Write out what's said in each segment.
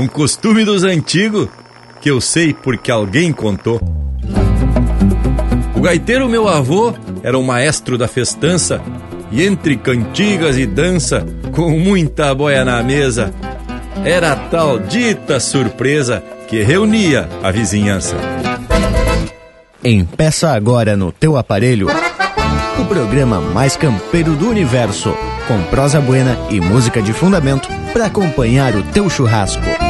um costume dos antigos que eu sei porque alguém contou. O gaiteiro, meu avô, era o maestro da festança e entre cantigas e dança, com muita boia na mesa, era a tal dita surpresa que reunia a vizinhança. Empeça agora no teu aparelho o programa mais campeiro do universo, com prosa buena e música de fundamento para acompanhar o teu churrasco.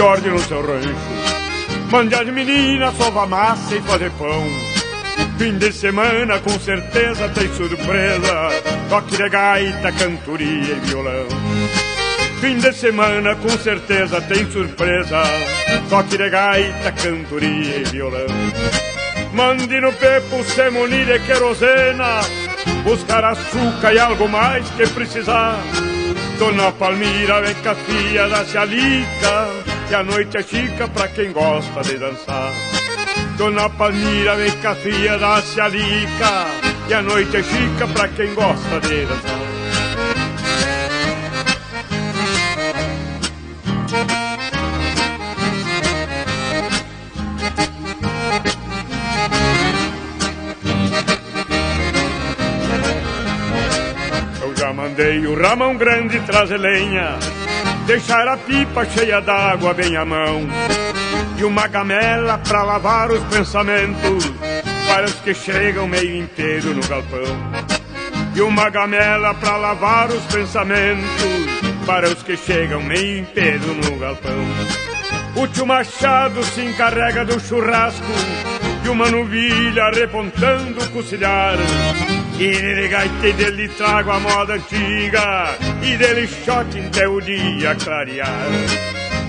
Ordem no seu rancho. Mande as meninas sovar massa e fazer pão. Fim de semana com certeza tem surpresa. Toque de gaita, cantoria e violão. Fim de semana com certeza tem surpresa. Toque de gaita, cantoria e violão. Mande no pepo se munir querosena. Buscar açúcar e algo mais que precisar. Dona Palmira vem com a filha da Cialica E a noite é chica pra quem gosta de dançar. Dona Palmira vem com filha da Cialica E a noite é chica pra quem gosta de dançar. Eu já mandei o Ramão Grande trazer lenha Deixar a pipa cheia d'água bem à mão e uma gamela pra lavar os pensamentos para os que chegam meio inteiro no galpão. E uma gamela pra lavar os pensamentos para os que chegam meio inteiro no galpão. O tio Machado se encarrega do churrasco e uma novilha repontando o cucilhar. E dele gaita e dele trago a moda antiga e dele shot até o dia clarear.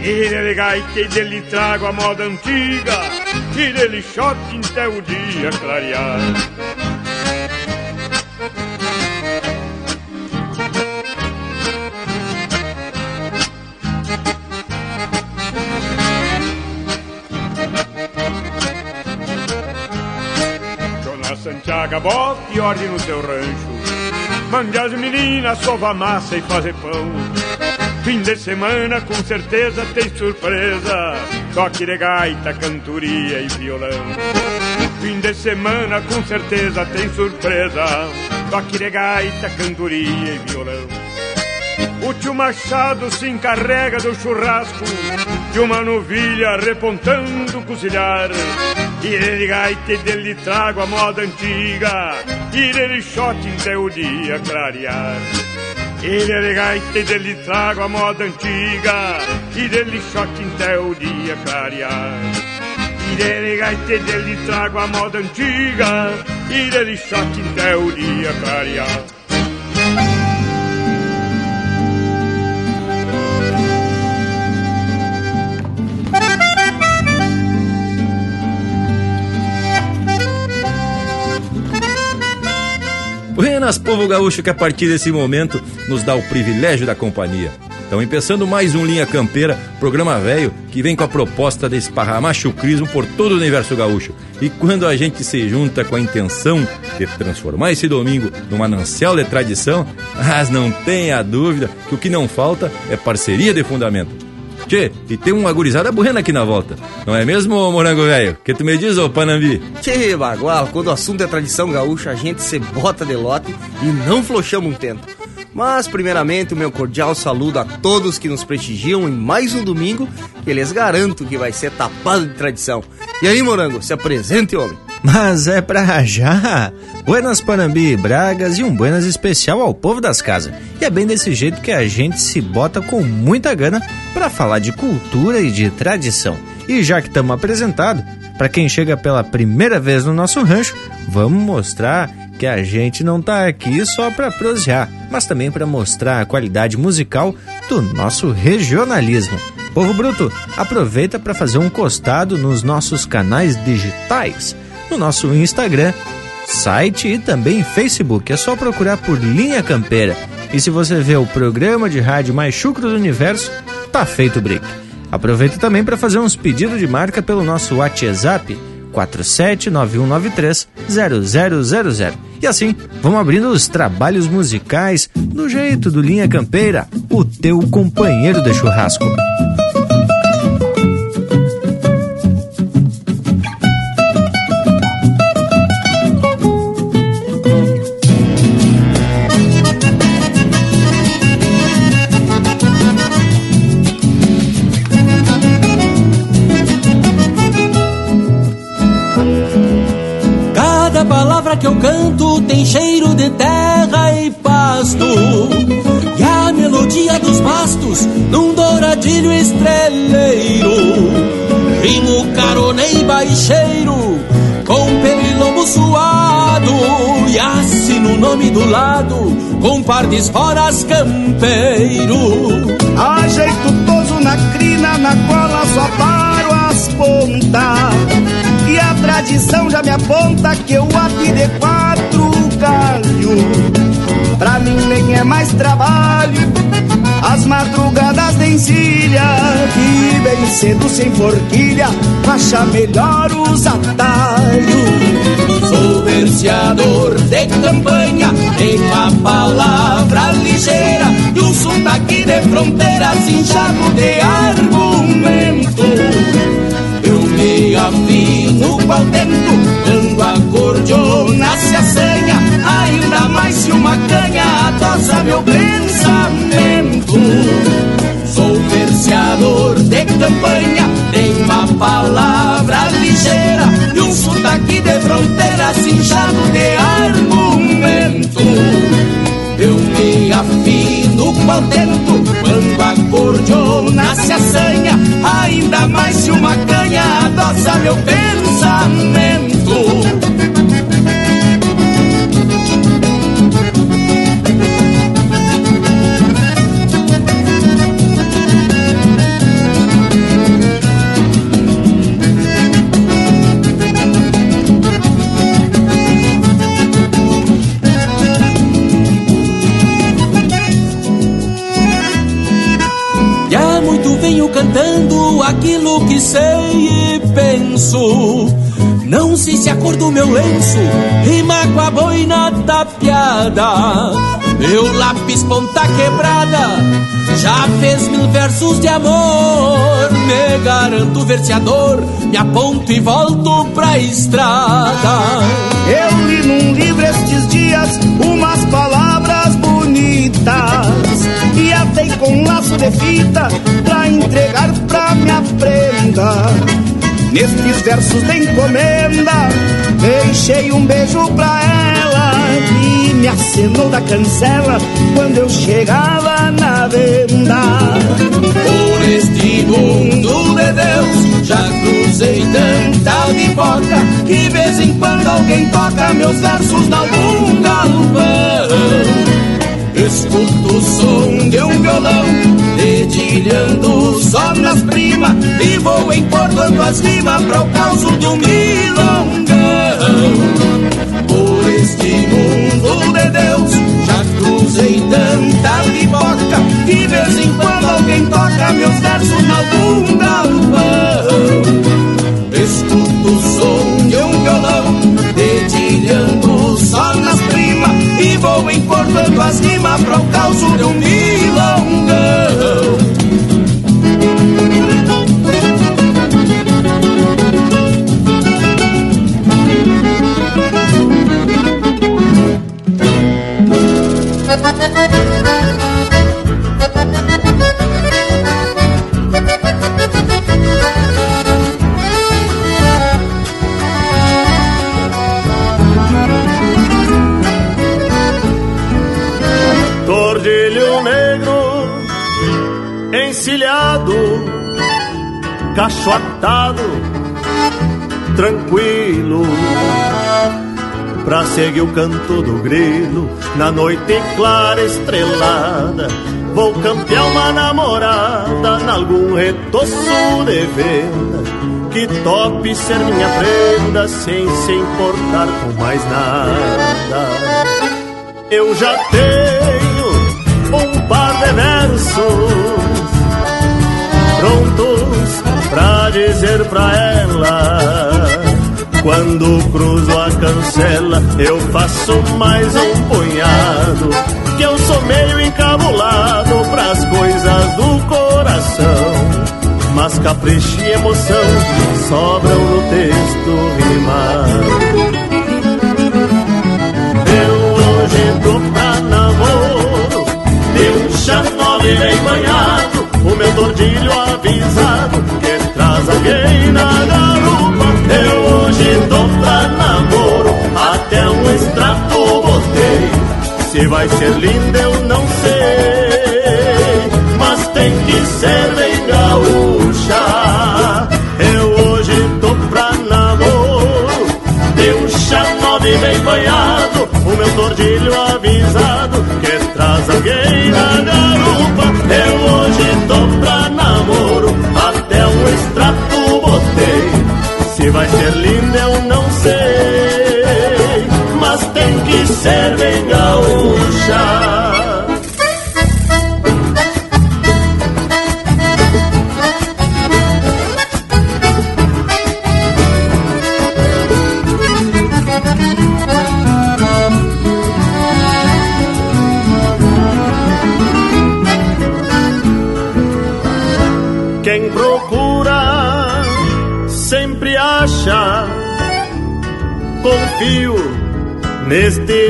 E dele gaita e dele trago a moda antiga E dele shot até o dia clarear Santiago, bote ordem no seu rancho. Mande as meninas sovar massa e fazer pão. Fim de semana com certeza tem surpresa. Toque de gaita, cantoria e violão. Fim de semana com certeza tem surpresa. Toque de gaita, cantoria e violão. O tio Machado se encarrega do churrasco De uma novilha repontando o cozinhar E ele gaita dele trago a moda antiga. E dele shot até o dia clarear. É gaita dele trago a moda antiga. E dele choque até o dia clarear. E dele gaita dele trago a moda antiga. E dele choque até o dia clarear Buenas, povo gaúcho, que a partir desse momento nos dá o privilégio da companhia. Estão empeçando mais um Linha Campeira, programa velho, que vem com a proposta de esparramar chucrismo por todo o universo gaúcho. E quando a gente se junta com a intenção de transformar esse domingo num manancial de tradição, mas não tenha dúvida que o que não falta é parceria de fundamento. Tchê, e tem uma gurizada buena aqui na volta. Não é mesmo, morango velho? Que tu me diz, ô Panambi? Tchê, bagual, quando o assunto é tradição gaúcha, a gente se bota de lote e não flochamos um tento. Mas, primeiramente, o meu cordial saludo a todos que nos prestigiam em mais um domingo, que lhes garanto que vai ser tapado de tradição. E aí, morango, se apresente, homem. Mas é pra já! Buenas Panambi e Bragas e um buenas especial ao povo das casas. E é bem desse jeito que a gente se bota com muita gana para falar de cultura e de tradição. E já que estamos apresentados, para quem chega pela primeira vez no nosso rancho, vamos mostrar que a gente não tá aqui só para prosear, mas também para mostrar a qualidade musical do nosso regionalismo. Povo Bruto, aproveita para fazer um costado nos nossos canais digitais, no nosso Instagram, site e também Facebook. É só procurar por Linha Campeira. E se você vê o programa de rádio mais chucro do universo, tá feito o break. Aproveita também para fazer uns pedidos de marca pelo nosso WhatsApp 4791930000. E assim, vamos abrindo os trabalhos musicais do jeito do Linha Campeira, o teu companheiro de churrasco. Canto tem cheiro de terra e pasto. E a melodia dos bastos num douradilho estreleiro. Rimo caronei baixeiro com pelo suado. E assino o nome do lado com par de esporas campeiro. Ajeito toso na crina, na cola só paro as pontas tradição já me aponta que eu api de quatro galhos. Pra mim nem é mais trabalho as madrugadas de encilha E bem cedo sem forquilha Acha melhor os atalhos Sou verseador de campanha Tenho uma palavra ligeira E um sotaque de fronteira Cinchado de argumento me afino qual tempo Quando a cordiona se assanha Ainda mais se uma canha adoça meu pensamento. Sou verseador de campanha Tenho uma palavra ligeira E um sotaque de fronteira Cinchado de argumento. Eu me afino qual tempo Quando a cordiona se assanha Ainda mais se uma canha adoça meu pensamento Não sei se a cor do meu lenço rima com a boina tapeada. Meu lápis ponta quebrada já fez mil versos de amor. Me garanto verseador, me aponto e volto pra estrada. Eu li num livro estes dias umas palavras bonitas e atei com um laço de fita pra entregar pra minha prenda. Nestes versos de encomenda, deixei um beijo pra ela e me acenou da cancela quando eu chegava na venda. Por este mundo de Deus, já cruzei tanta biboca que vez em quando alguém toca meus versos na algum galpão. Escuto o som de um violão Dedilhando só nas primas E vou encordando as rimas Para o caos de um milongão. Por este mundo de Deus Já cruzei tanta liboca Que de vez em quando alguém toca Meus versos em algum galpão rimas para o caos de um milongão. cacho atado, tranquilo. pra seguir o canto do grilo na noite clara estrelada. Vou campear uma namorada nalgum retoço de venda que tope ser minha prenda sem se importar com mais nada. Eu já tenho um par de versos prontos pra dizer pra ela quando cruzo a cancela, eu faço mais um punhado. Que eu sou meio encabulado pras coisas do coração. Mas capricho e emoção sobram no texto rimado. Eu hoje tô pra namoro, de um nove bem banhado. O meu tordilho avisado na garupa. Eu hoje tô pra namoro, até um extrato botei. Se vai ser linda eu não sei, mas tem que ser bem gaúcha. Eu hoje tô pra namoro, de um chá nove bem banhado, o meu tordilho avisado que traz alguém ser bem gaúcha.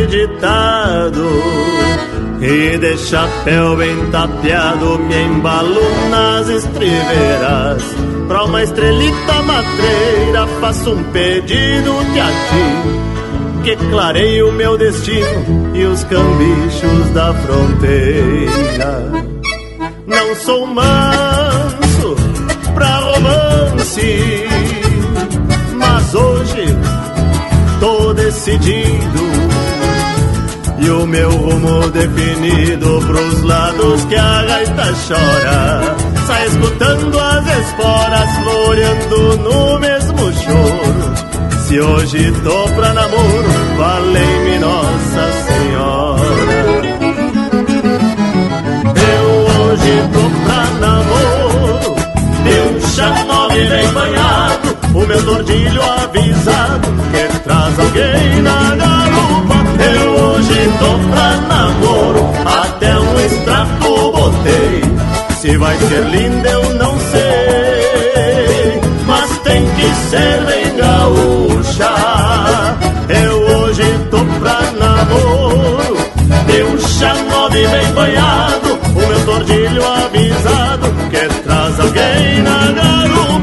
Ditado e de chapéu bem tapeado me embalo nas estribeiras. Pra uma estrelita matreira faço um pedido de a ti que clareie o meu destino e os cambichos da fronteira. Não sou manso pra romance, mas hoje tô decidido. E o meu rumo definido pros lados que a gaita chora. Sai escutando as esporas floreando no mesmo choro. Se hoje tô pra namoro, valei-me Nossa Senhora. Eu hoje tô pra namoro De um chá nove bem banhado O meu tordilho avisado Que traz alguém na garupa Tô pra namoro Até um extrato botei. Se vai ser linda eu não sei Mas tem que ser bem gaúcha. Eu hoje tô pra namoro De um chá nove bem banhado O meu tordilho avisado Que traz alguém na garupa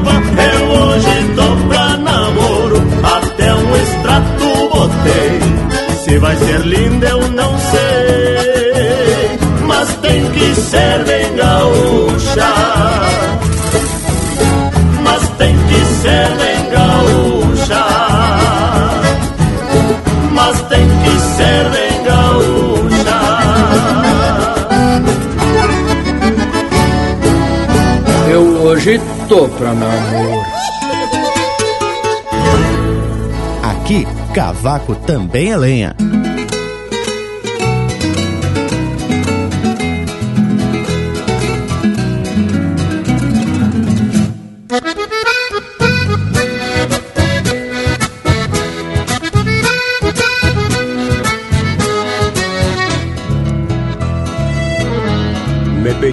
vai ser linda eu não sei Mas tem que ser bem gaúcha Mas tem que ser bem gaúcha Mas tem que ser bem gaúcha Eu hoje tô pra namoro. Aqui, cavaco também é lenha.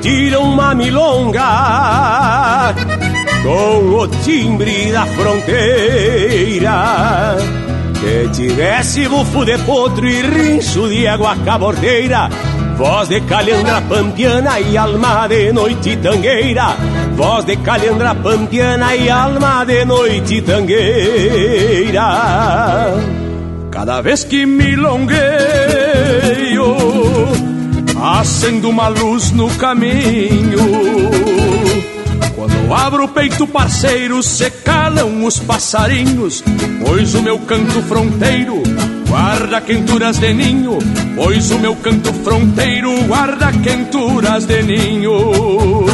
Pediram uma milonga com o timbre da fronteira. Que tivesse bufo de potro e rincho de água cabordeira. Voz de calhandra pampiana e alma de noite tangueira. Voz de calhandra pampiana e alma de noite tangueira. Cada vez que milongueio acendo uma luz no caminho. Quando abro o peito parceiro, se calam os passarinhos, pois o meu canto fronteiro guarda quenturas de ninho, pois o meu canto fronteiro guarda quenturas de ninho.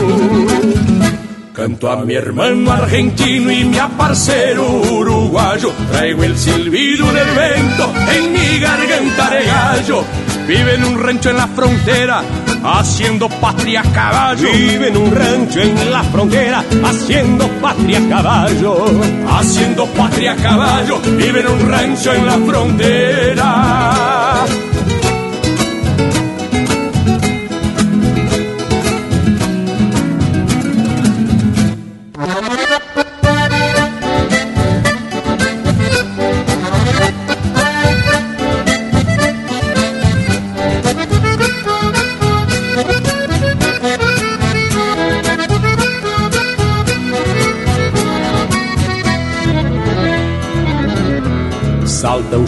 Canto a mi hermano argentino y mi parceiro uruguayo. Traigo el silbido del vento en mi garganta de gallo. Vive en un rancho en la frontera, haciendo patria a caballo. Vive en un rancho en la frontera, haciendo patria a caballo. Haciendo patria a caballo, vive en un rancho en la frontera.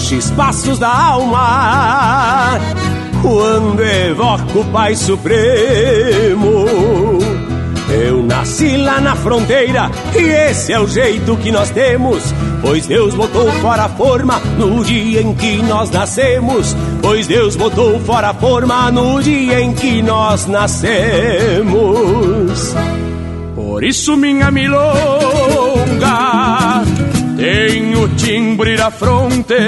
Chispazos da alma quando evoco o Pai Supremo. Eu nasci lá na fronteira e esse é o jeito que nós temos. Pois Deus botou fora a forma no dia em que nós nascemos. Pois Deus botou fora a forma no dia em que nós nascemos. Por isso, minha milonga o timbre da fronteira.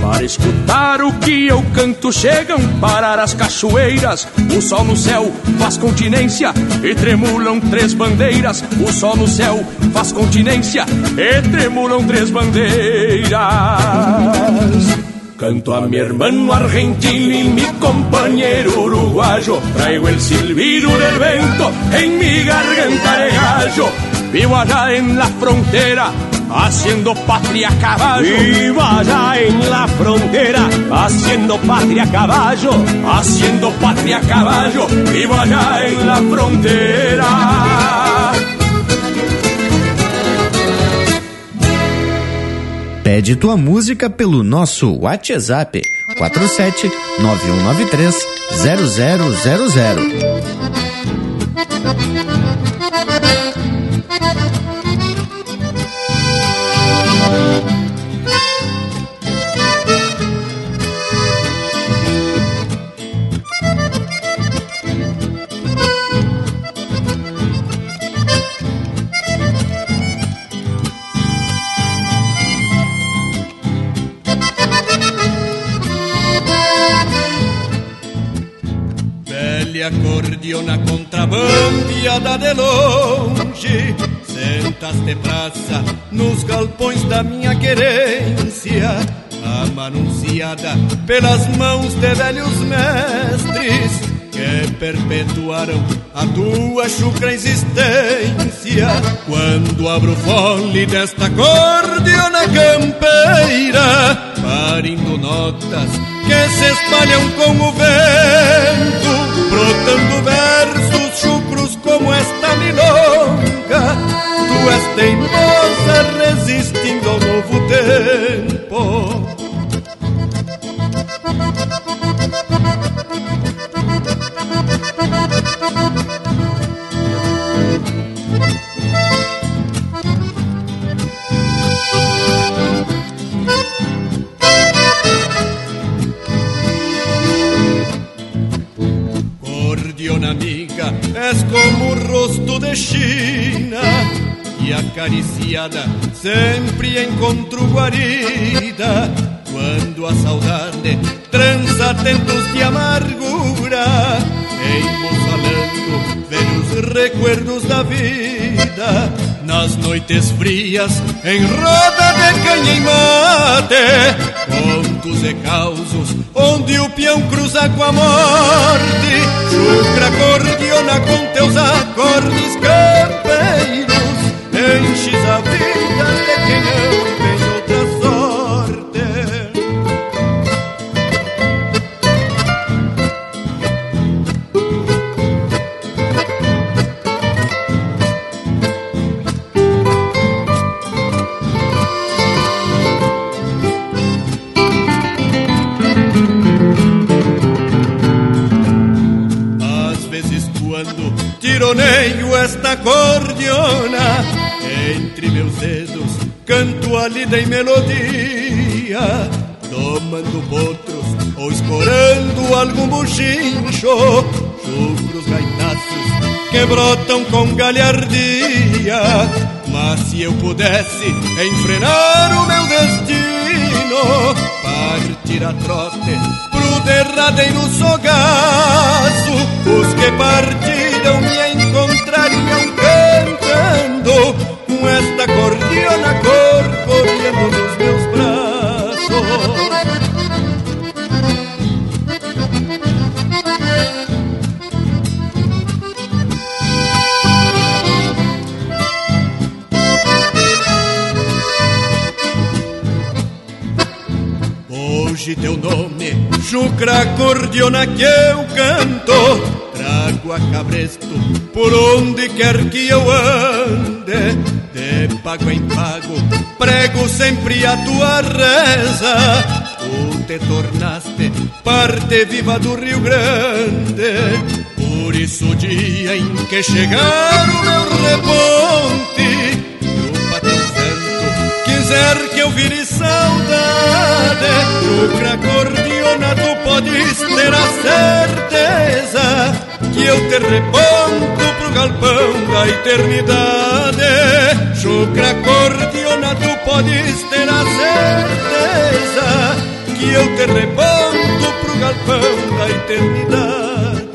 Para escutar o que eu canto, chegam parar as cachoeiras. O sol no céu faz continência e tremulam três bandeiras. O sol no céu faz continência e tremulam três bandeiras. Canto a mi hermano argentino y mi compañero uruguayo. Traigo el silbido del vento en mi garganta de gallo. Vivo allá en la frontera, haciendo patria a caballo. Vivo allá en la frontera, haciendo patria a caballo. Haciendo patria a caballo, vivo allá en la frontera. Pede tua música pelo nosso WhatsApp 47 9193 0000. Contrabandeada de longe Sentaste praça nos galpões da minha querência Amanunciada pelas mãos de velhos mestres que perpetuaram a tua chucra existência. Quando abro fole desta acordeona campeira, parindo notas que se espalham com o vento, brotando versos chucros como esta milonga. Tu és teimosa resistindo ao novo tempo. És como o rosto de China e acariciada sempre encontro guarida. Quando a saudade trança tentos de amargura, embolsalando velhos recuerdos da vida. Nas noites frias, em roda de canha e mate, contos e causos, onde o peão cruza com a morte. Chucra cordiona com teus acordes lida e melodia dia, domando potros ou escorando algum buchincho, chucros gaitaços que brotam com galhardia. Mas se eu pudesse enfrenar o meu destino, partir a trote pro derradeiro sogaço, os que partiram me teu nome, chucra cordiona que eu canto. Trago a cabresto por onde quer que eu ande. De pago em pago, prego sempre a tua reza. Tu te tornaste parte viva do Rio Grande. Por isso o dia em que chegar o meu reponte quiser que eu vire Chucra cordiona, tu podes ter a certeza Que eu te reponto pro galpão da eternidade. Chucra cordiona, tu podes ter a certeza Que eu te reponto pro galpão da eternidade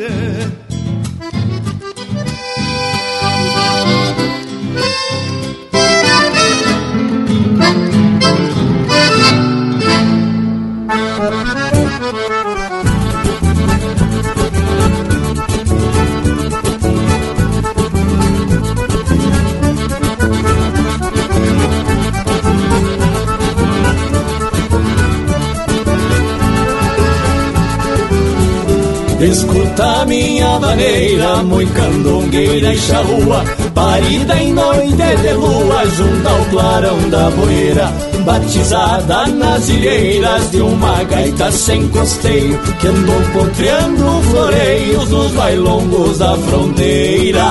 Maneira, muito candongueira e charrua Parida em noite de lua, junto ao clarão da boeira Batizada nas ilheiras de uma gaita sem costeio Que andou potreando floreios nos bailongos da fronteira.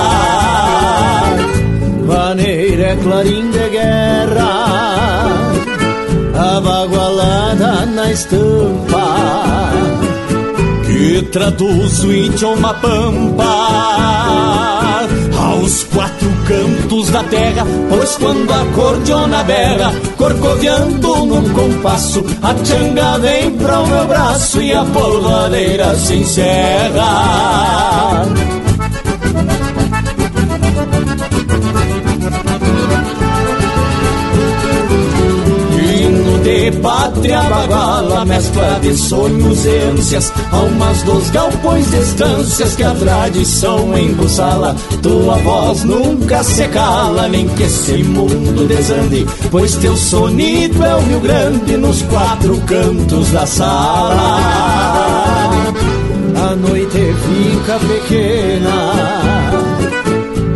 Maneira é clarim de guerra Abagualada na estampa que traduz o idioma pampa aos quatro cantos da terra, pois quando a cordiona berra, corcoviando num compasso, a changa vem para o meu braço e a polvadeira se encerra. De pátria baguala, mescla de sonhos e ânsias, almas dos galpões de estâncias que a tradição embussala. Tua voz nunca se cala, nem que esse mundo desande, pois teu sonido é o Rio Grande nos quatro cantos da sala. A noite fica pequena,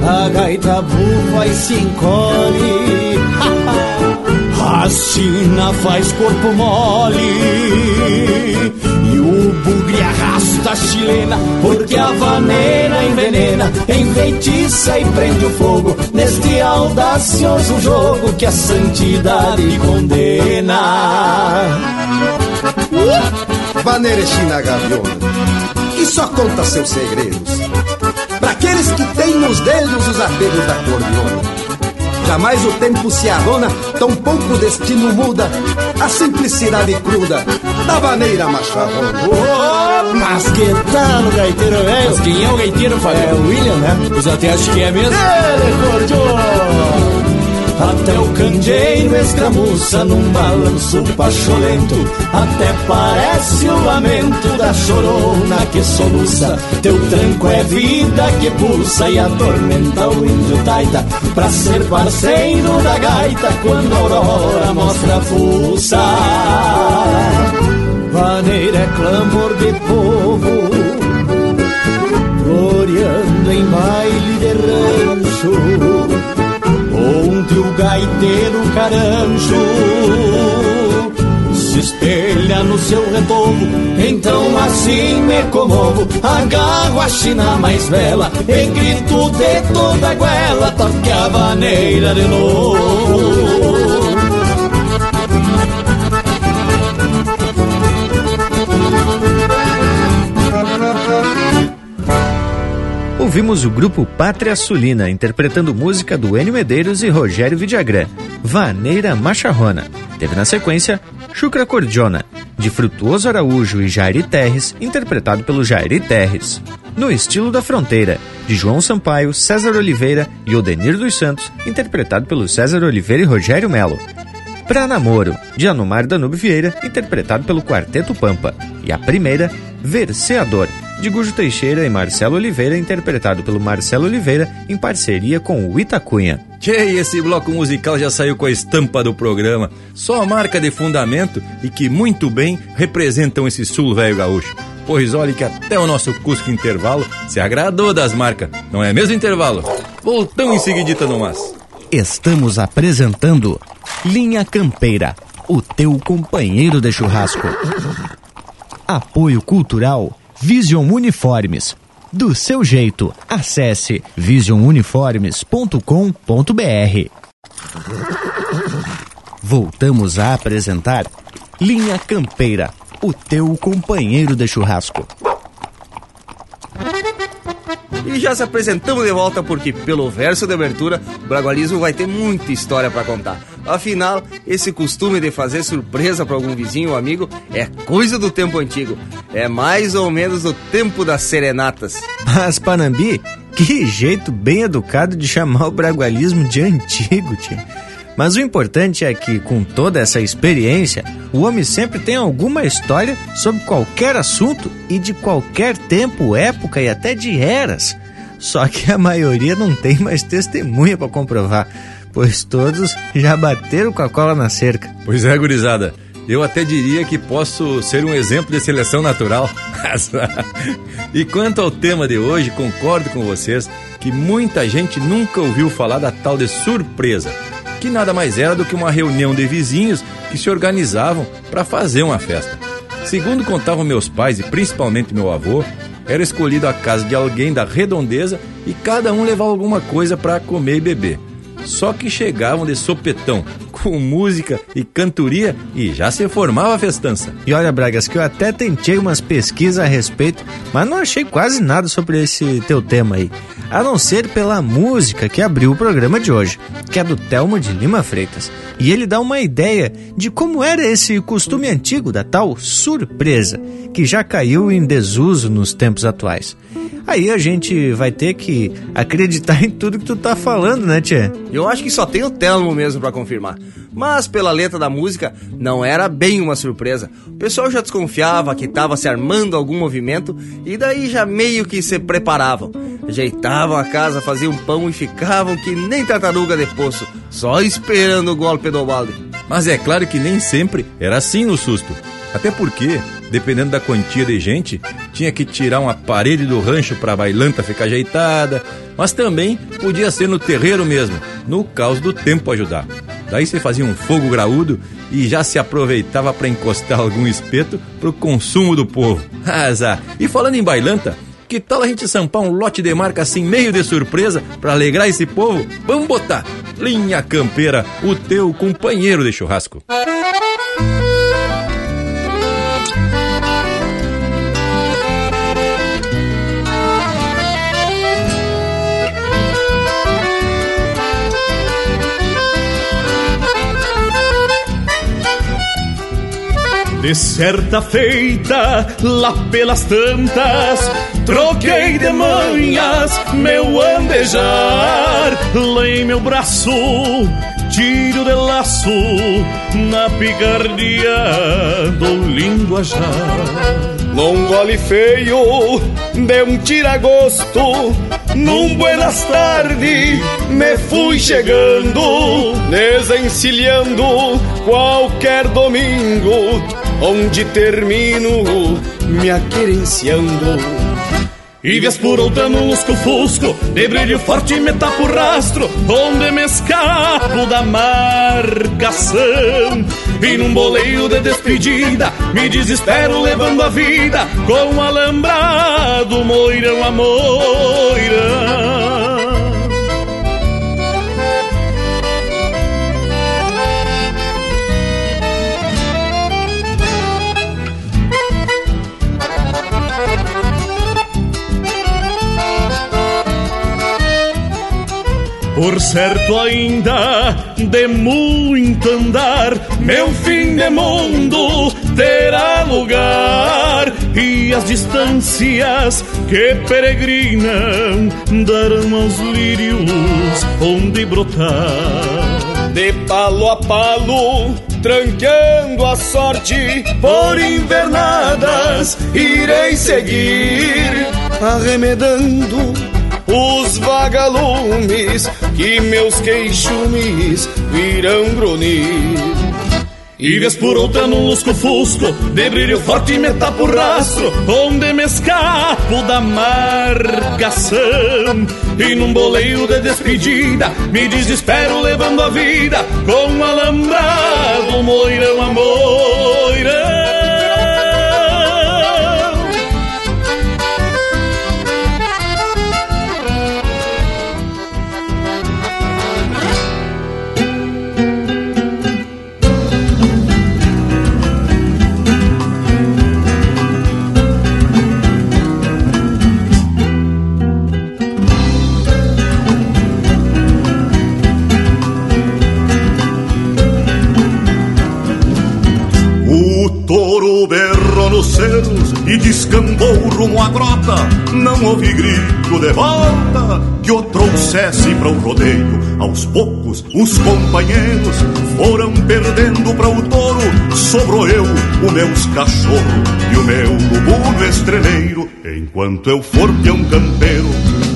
a gaita bufa e se encolhe. A faz corpo mole e o bugre arrasta a chilena, porque a vaneira envenena, enfeitiça e prende o fogo neste audacioso jogo que a santidade condena. Uh, vaneira China gaviona, que só conta seus segredos, para aqueles que têm nos dedos os apegos da cordiona. Jamais o tempo se arrona, tão pouco o destino muda a simplicidade cruda da maneira macharrona. Oh, mas que tal o gaiteiro velho? Mas quem é o gaiteiro, Fábio? É o William, né? Os até acho que é mesmo. Ele cordiou! Até o candeeiro escramuça num balanço pacholento Até parece o lamento da chorona que soluça. Teu tranco é vida que pulsa e atormenta o índio taita. Pra ser parceiro da gaita quando a aurora mostra a fuça. Vaneira é clamor de povo Floreando em baile de rancho onde o gaiteiro caranjo se espelha no seu retorno. Então assim me comovo, agarro a china mais bela e grito de toda a goela, toque a vaneira de novo. Ouvimos o grupo Pátria Sulina interpretando música do Enio Medeiros e Rogério Vidagrã, Vaneira Macharrona. Teve na sequência Chucra Cordiona, de Frutuoso Araújo e Jairi Terres, interpretado pelo Jairi Terres. No Estilo da Fronteira, de João Sampaio, César Oliveira e Odenir dos Santos, interpretado pelo César Oliveira e Rogério Melo. Pra Namoro, de Anumar Danube Vieira, interpretado pelo Quarteto Pampa. E a primeira, Verseador, de Gujo Teixeira e Marcelo Oliveira, interpretado pelo Marcelo Oliveira em parceria com o Itacunha. Que esse bloco musical já saiu com a estampa do programa. Só a marca de fundamento e que muito bem representam esse sul velho gaúcho. Pois olhe que até o nosso Cusco Intervalo se agradou das marcas, não é mesmo intervalo? Voltamos em seguidita no mas. Estamos apresentando Linha Campeira, o teu companheiro de churrasco. Apoio Cultural Vision Uniformes. Do seu jeito, acesse visionuniformes.com.br. Voltamos a apresentar Linha Campeira, o teu companheiro de churrasco. E já se apresentamos de volta porque, pelo verso de abertura, o Bragualismo vai ter muita história para contar. Afinal, esse costume de fazer surpresa para algum vizinho ou amigo é coisa do tempo antigo. É mais ou menos do tempo das serenatas. Mas, Panambi, que jeito bem educado de chamar o Bragualismo de antigo, tia. Mas o importante é que, com toda essa experiência, o homem sempre tem alguma história sobre qualquer assunto e de qualquer tempo, época e até de eras. Só que a maioria não tem mais testemunha para comprovar, pois todos já bateram com a cola na cerca. Pois é, gurizada. Eu até diria que posso ser um exemplo de seleção natural. e quanto ao tema de hoje, concordo com vocês que muita gente nunca ouviu falar da tal de surpresa que nada mais era do que uma reunião de vizinhos que se organizavam para fazer uma festa. Segundo contavam meus pais e principalmente meu avô, era escolhido a casa de alguém da redondeza e cada um levava alguma coisa para comer e beber. Só que chegavam de sopetão, com música e cantoria e já se formava a festança. E olha, Bragas, que eu até tentei umas pesquisas a respeito, mas não achei quase nada sobre esse teu tema aí. A não ser pela música que abriu o programa de hoje, que é do Telmo de Lima Freitas. E ele dá uma ideia de como era esse costume antigo da tal surpresa, que já caiu em desuso nos tempos atuais. Aí a gente vai ter que acreditar em tudo que tu tá falando, né, Tchê? Eu acho que só tem o Telmo mesmo para confirmar. Mas pela letra da música, não era bem uma surpresa. O pessoal já desconfiava que estava se armando algum movimento e daí já meio que se preparavam. Ajeitavam a casa, faziam pão e ficavam que nem tartaruga de poço, só esperando o golpe do balde. Mas é claro que nem sempre era assim no susto. Até porque dependendo da quantia de gente, tinha que tirar uma parede do rancho para a bailanta ficar ajeitada, mas também podia ser no terreiro mesmo, no caos do tempo ajudar. Daí você fazia um fogo graúdo e já se aproveitava para encostar algum espeto para o consumo do povo. Azar! E falando em bailanta, que tal a gente sampar um lote de marca assim meio de surpresa para alegrar esse povo? Vamos botar! Linha Campeira, o teu companheiro de churrasco. De certa feita, lá pelas tantas, troquei de manhas meu andejar. Lei meu braço, tiro de laço, na picardia do linguajar. Num gole feio, de um tiragosto, num buenas tarde, me fui chegando, desencilhando qualquer domingo onde termino me aquerenciando. E vias por outra no lusco-fusco, de brilho forte me tapo rastro, onde me escapo da marcação. E num boleio de despedida, me desespero levando a vida, com alambrado moirão a moirão. Por certo ainda de muito andar, meu fim de mundo terá lugar e as distâncias que peregrinam darão aos lírios onde brotar. De palo a palo, tranqueando a sorte por invernadas, irei seguir arremedando os vagalumes que meus queixumes virão grunir. E vez por outra num lusco-fusco De brilho forte me tapo o rastro Onde me escapo da marcação E num boleio de despedida Me desespero levando a vida Com alambrado moirão a e descambou rumo à grota. Não ouvi grito de volta que o trouxesse para o rodeio. Aos poucos, os companheiros foram perdendo para o touro. Sobrou eu, o meus cachorro e o meu lubuno estreleiro. Enquanto eu for peão campeiro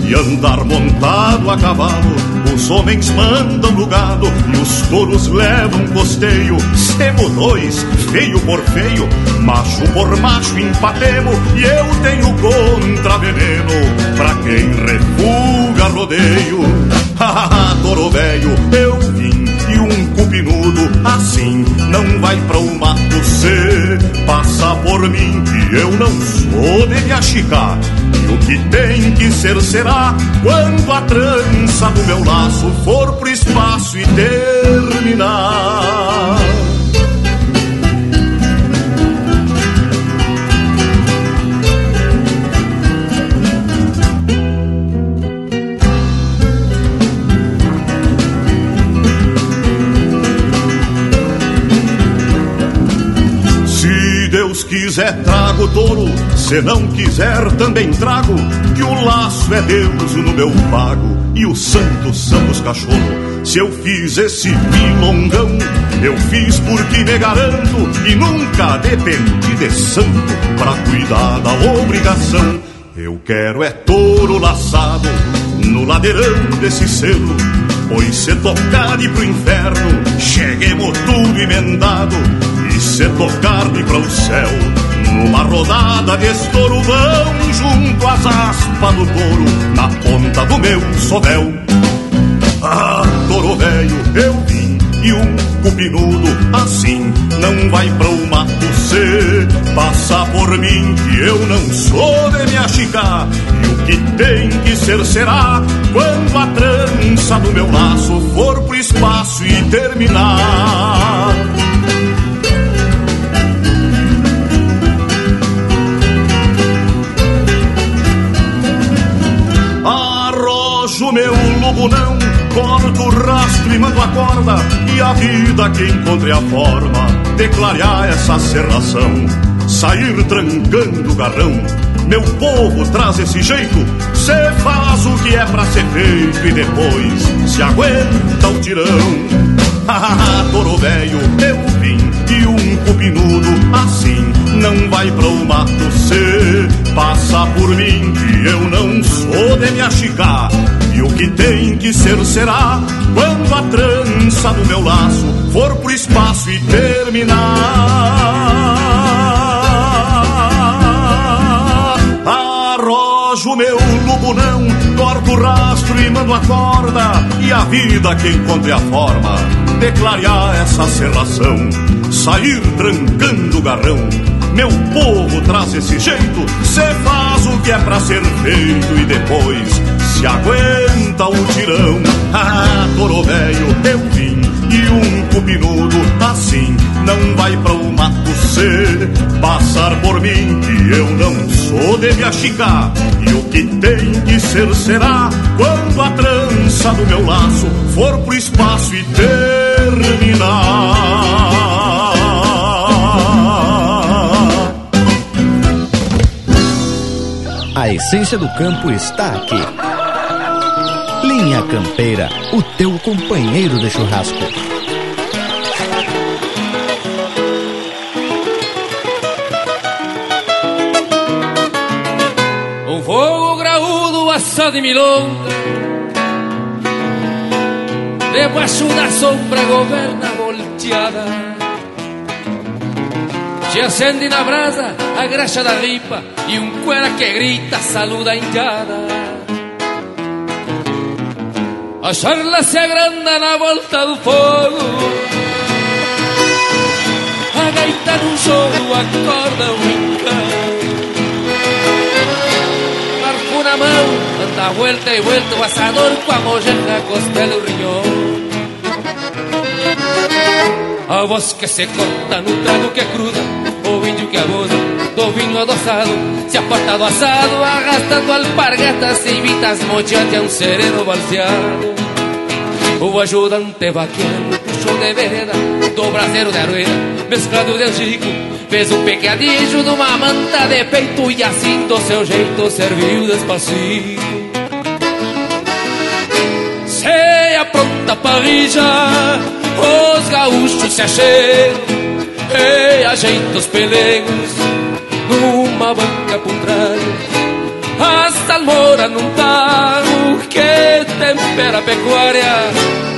e andar montado a cavalo os homens mandam no gado e os touros levam costeio. Semo dois, feio por feio, macho por macho empatemo. E eu tenho contra veneno pra quem refuga rodeio. Hahaha, toro velho, eu vim e um cupinudo assim não vai pra o mato ser. Passa por mim que eu não sou de me achicar o que tem que ser será quando a trança do meu laço for pro espaço e terminar. Quiser, trago touro. Se não quiser, também trago. Que o laço é Deus no meu pago. E os santos são os cachorros. Se eu fiz esse milongão, eu fiz porque me garanto. E nunca dependi de santo pra cuidar da obrigação. Eu quero é touro laçado no ladeirão desse selo. Pois se tocar e pro inferno, cheguemos tudo emendado se tocar-me para o céu Numa rodada de estouro vão junto às aspas do touro Na ponta do meu sovel Ah, touro velho, eu vim e um cupinudo assim Não vai para o mato ser. Passa por mim que eu não sou de me achicar E o que tem que ser será Quando a trança do meu laço for pro espaço e terminar lobo não Corto o rastro e mando a corda E a vida que encontre a forma De clarear essa serração Sair trancando o garrão. Meu povo traz esse jeito Cê faz o que é pra ser feito E depois se aguenta o tirão. Toro velho, eu vim E um cupinudo assim Não vai pro mato ser Passa por mim que eu não sou de me achicar e o que tem que ser será quando a trança do meu laço for pro espaço e terminar. Arrojo meu lubunão, corto o rastro e mando a corda. E a vida que encontre a forma de clarear essa serração, sair trancando o garrão meu povo traz esse jeito, cê faz o que é pra ser feito e depois se aguenta o tirão. Ah, toro velho, eu vim e um cupinudo assim não vai para o mato ser passar por mim que eu não sou de me achicar e o que tem que ser será quando a trança do meu laço for pro espaço e terminar. A essência do campo está aqui. Linha Campeira, o teu companheiro de churrasco. Um fogo graúdo assado em milonga. Debaixo da sombra governa volteada. Se acende na brasa a graxa da ripa E um cuera que grita saluda a indiada A charla se agranda na volta do fogo A gaita num choro acorda o rincão Arco na mão, anda volta e volta O assador com a mojerra costela o a voz que se corta no trago que índio que abusa do vinho adoçado Se aparta do assado arrastando alpargatas E vitas mochate a um sereno balseado. O ajudante vaqueiro puxou de vereda Do braseiro de arueira mesclado de angico Fez um pecadilho de uma manta de peito E assim do seu jeito serviu despacito. Se apronta parrilla os gaúchos se acheiam e ajeitam os pelegos numa banca por trás. A salmoura num tarro que tempera a pecuária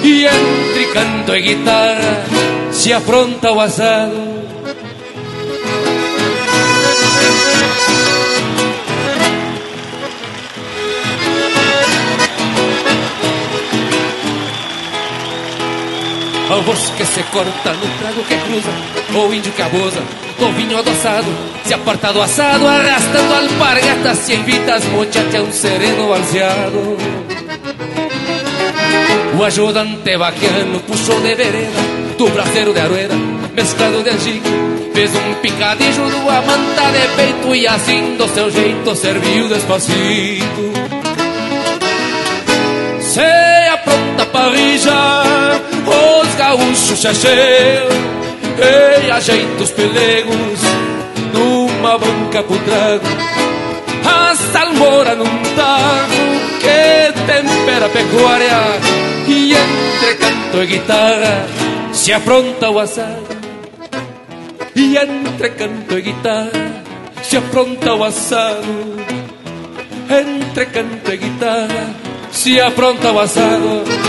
e entre canto e guitarra se afronta o assado. A voz que se corta no trago que cruza O índio que abusa do vinho adoçado Se aparta do assado arrastando alpargatas Se invita as muchachas um sereno balseado O ajudante vaquiano puxou de vereda Do braseiro de arueira mesclado de angico Fez um picadilho do amanta de peito E assim do seu jeito serviu despacito. Se apronta parrilla os gaúchos se acheiam e ajeita os pelegos numa banca pro trago. A salmoura num tarro que tempera a pecuária e entre canto e guitarra se afronta o assado. E entre canto e guitarra se afronta o assado. Entre canto e guitarra se afronta o assado.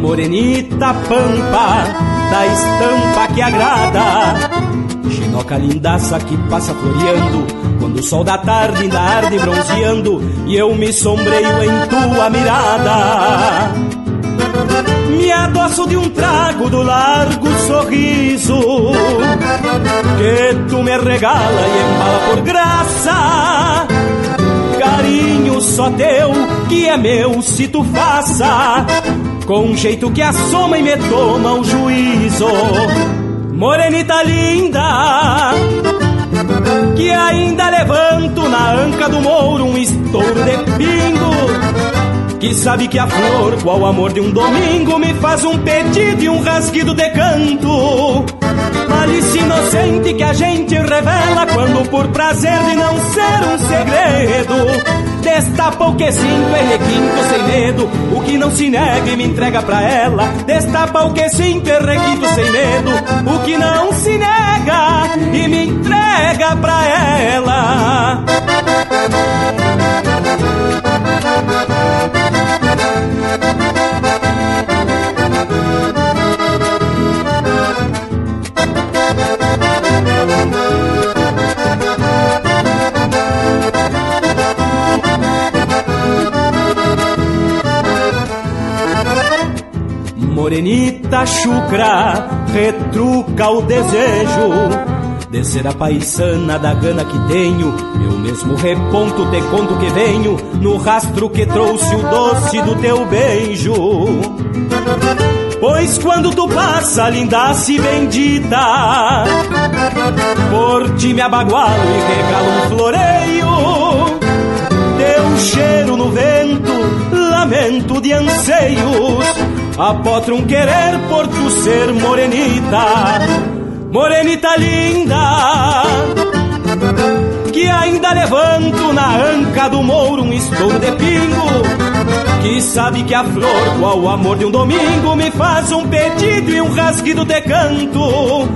Morenita pampa da estampa que agrada. Chinoca lindaça que passa floreando Quando o sol da tarde ainda arde bronzeando E eu me sombreio em tua mirada. Me adoço de um trago do largo sorriso Que tu me regala e embala por graça. Carinho só teu, que é meu se tu faça Com um jeito que assoma e me toma o juízo. Morenita linda Que ainda levanto na anca do mouro Um estouro de pingo. Que sabe que a flor, qual amor de um domingo Me faz um pedido e um rasguido de canto Malícia inocente que a gente revela Quando por prazer de não ser um segredo Destapa o que sinto é requinto sem medo O que não se nega e me entrega pra ela Destapa o que sinto é requinto sem medo O que não se nega e me entrega pra ela Morenita chucra, retruca o desejo Descer a paisana da gana que tenho. Eu mesmo reponto, te conto que venho No rastro que trouxe o doce do teu beijo. Pois quando tu passa, linda-se bendita Por ti me abagualo e regalo um floreio. Teu cheiro no vento, lamento de anseios Apotro um querer por tu ser morenita morenita linda, que ainda levanto na anca do mouro um estouro de pingo. Que sabe que a flor, qual o amor de um domingo, me faz um pedido e um rasguido de canto.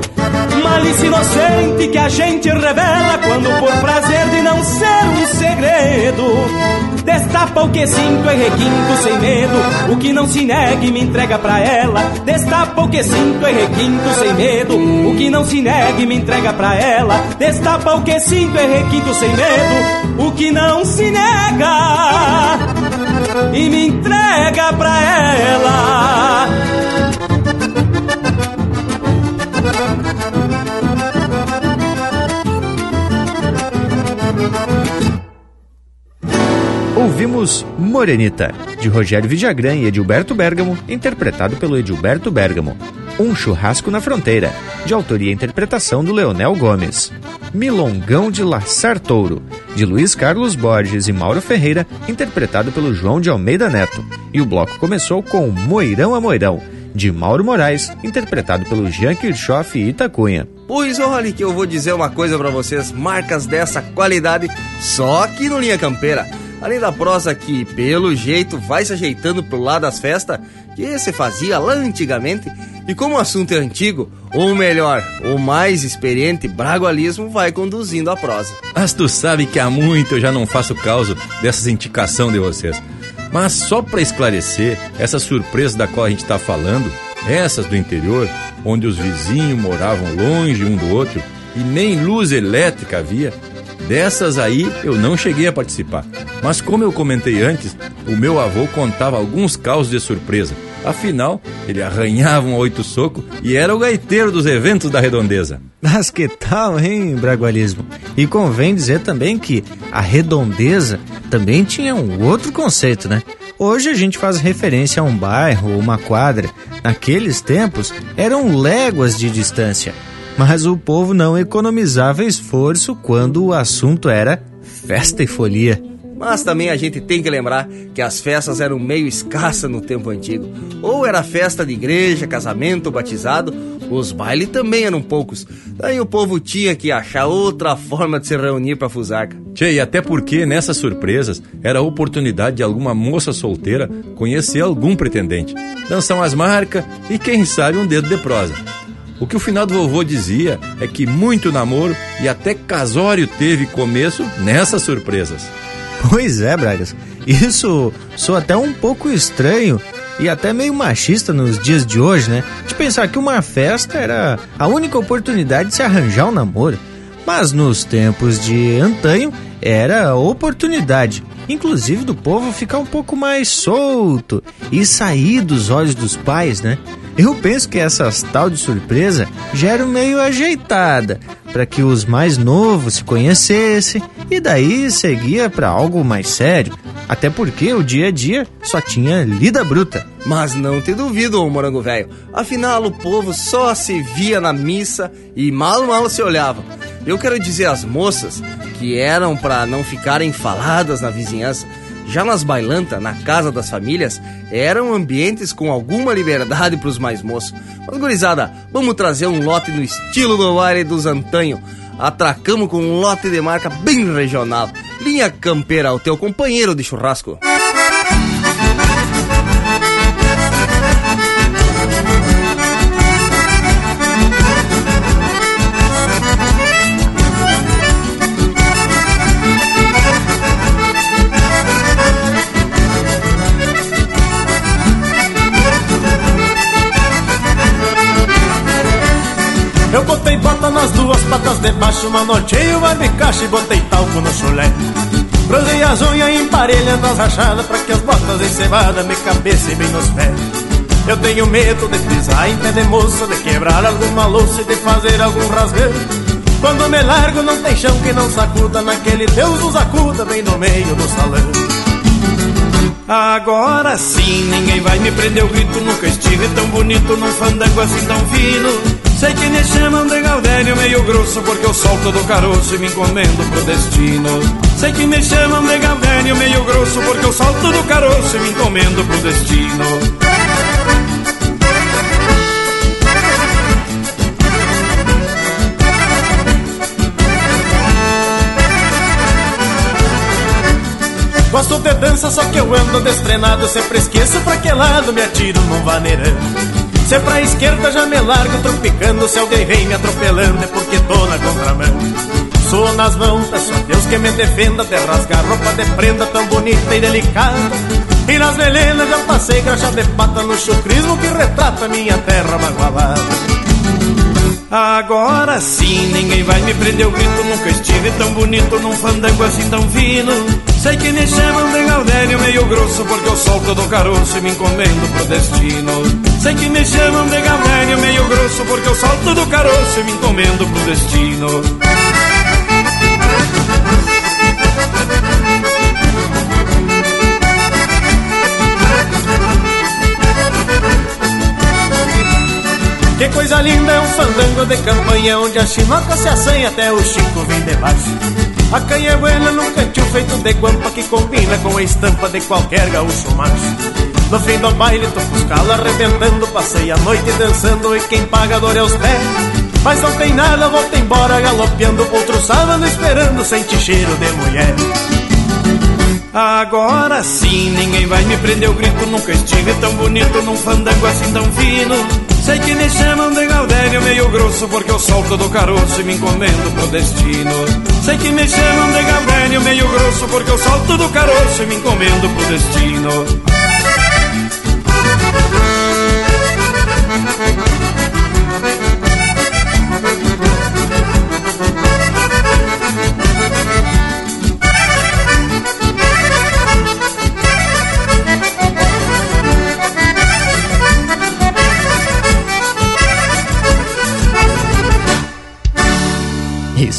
Malícia inocente que a gente revela quando por prazer de não ser um segredo Destapa o que sinto e requinto sem medo. O que não se nega e me entrega pra ela. Destapa o que sinto e requinto sem medo. O que não se nega e me entrega pra ela. Destapa o que sinto e requinto sem medo. O que não se nega e me entrega pra ela. Ouvimos Morenita, de Rogério Vidagrã e Edilberto Bergamo, interpretado pelo Edilberto Bergamo. Um Churrasco na Fronteira, de autoria e interpretação do Leonel Gomes. Milongão de Laçar Touro, de Luiz Carlos Borges e Mauro Ferreira, interpretado pelo João de Almeida Neto. E o bloco começou com Moirão a Moirão, de Mauro Moraes, interpretado pelo Jean Kirchhoff e Itacunha. Pois olha que eu vou dizer uma coisa para vocês, marcas dessa qualidade só aqui no Linha Campeira. Além da prosa que, pelo jeito, vai se ajeitando pro lado das festas, que se fazia lá antigamente, e como o assunto é antigo, ou melhor, o mais experiente bragualismo vai conduzindo a prosa. Mas tu sabe que há muito eu já não faço causa dessas indicação de vocês. Mas só para esclarecer, essa surpresa da qual a gente está falando, essas do interior, onde os vizinhos moravam longe um do outro e nem luz elétrica havia, Dessas aí eu não cheguei a participar. Mas como eu comentei antes, o meu avô contava alguns causos de surpresa. Afinal, ele arranhava um oito soco e era o gaiteiro dos eventos da redondeza. Mas que tal, hein, Bragualismo? E convém dizer também que a redondeza também tinha um outro conceito, né? Hoje a gente faz referência a um bairro ou uma quadra. Naqueles tempos eram léguas de distância mas o povo não economizava esforço quando o assunto era festa e folia. Mas também a gente tem que lembrar que as festas eram meio escassas no tempo antigo. Ou era festa de igreja, casamento, batizado, os bailes também eram poucos. Daí o povo tinha que achar outra forma de se reunir para fusarca. Tchê, e até porque nessas surpresas era a oportunidade de alguma moça solteira conhecer algum pretendente, dançar umas marcas e quem sabe um dedo de prosa. O que o final do vovô dizia é que muito namoro e até casório teve começo nessas surpresas. Pois é, Bragas. Isso soa até um pouco estranho e até meio machista nos dias de hoje, né? De pensar que uma festa era a única oportunidade de se arranjar um namoro. Mas nos tempos de antanho era a oportunidade, inclusive do povo ficar um pouco mais solto e sair dos olhos dos pais, né? Eu penso que essas tal de surpresa já eram meio ajeitada para que os mais novos se conhecessem e daí seguia para algo mais sério. Até porque o dia a dia só tinha lida bruta. Mas não te duvido, ô morango velho. Afinal, o povo só se via na missa e mal mal se olhava. Eu quero dizer às moças que eram para não ficarem faladas na vizinhança já nas bailantas, na casa das famílias, eram ambientes com alguma liberdade para os mais moços. Mas, gurizada, vamos trazer um lote no estilo do baile dos antanho. Atracamos com um lote de marca bem regional. Linha Campeira, o teu companheiro de churrasco. Nas duas patas de baixo Manoteei o barbicacho e botei talco no chulé Bronzei as unhas emparelhando as rachadas Pra que as botas encebadas me cabessem bem nos pés Eu tenho medo de pisar em pé de moça, de quebrar alguma louça e de fazer algum rasgão. Quando me largo não tem chão que não sacuda, naquele Deus nos acuda bem no meio do salão. Agora sim, ninguém vai me prender o grito, nunca estive tão bonito num fandango assim tão fino. Sei que me chamam de Gaudério meio grosso porque eu solto do caroço e me encomendo pro destino. Sei que me chamam de Gaudério meio grosso porque eu solto do caroço e me encomendo pro destino. Gosto de dança, só que eu ando destrenado Sempre esqueço pra que lado me atiro num vaneirão Se é pra esquerda já me largo tropicando. Se alguém vem me atropelando é porque tô na contramão. Sou nas mãos, peço a Deus que me defenda. De rasgar roupa de prenda tão bonita e delicada. E nas melenas já passei graxa de pata no chucrismo Que retrata minha terra magoada. Agora sim, ninguém vai me prender. O grito Nunca estive tão bonito num fandango assim tão fino Sei que me chamam de Gaudério meio grosso Porque eu solto do caroço e me encomendo pro destino. Sei que me chamam de Gaudério meio grosso Porque eu solto do caroço e me encomendo pro destino. Que coisa linda é um fandango de campanha Onde a chinoca se assanha até o chico vem debaixo A canha é buena num cantil feito de guampa Que combina com a estampa de qualquer gaúcho macho. No fim do baile tô com os calos arrebentando Passei a noite dançando e quem paga dor é os pés. Mas não tem nada, volta embora galopeando Outro sábado esperando, sente cheiro de mulher. Agora sim, ninguém vai me prender o grito Nunca estive tão bonito num fandango assim tão fino Sei que me chamam de Gaudério meio grosso Porque eu solto do caroço e me encomendo pro destino. Sei que me chamam de Gaudério meio grosso Porque eu solto do caroço e me encomendo pro destino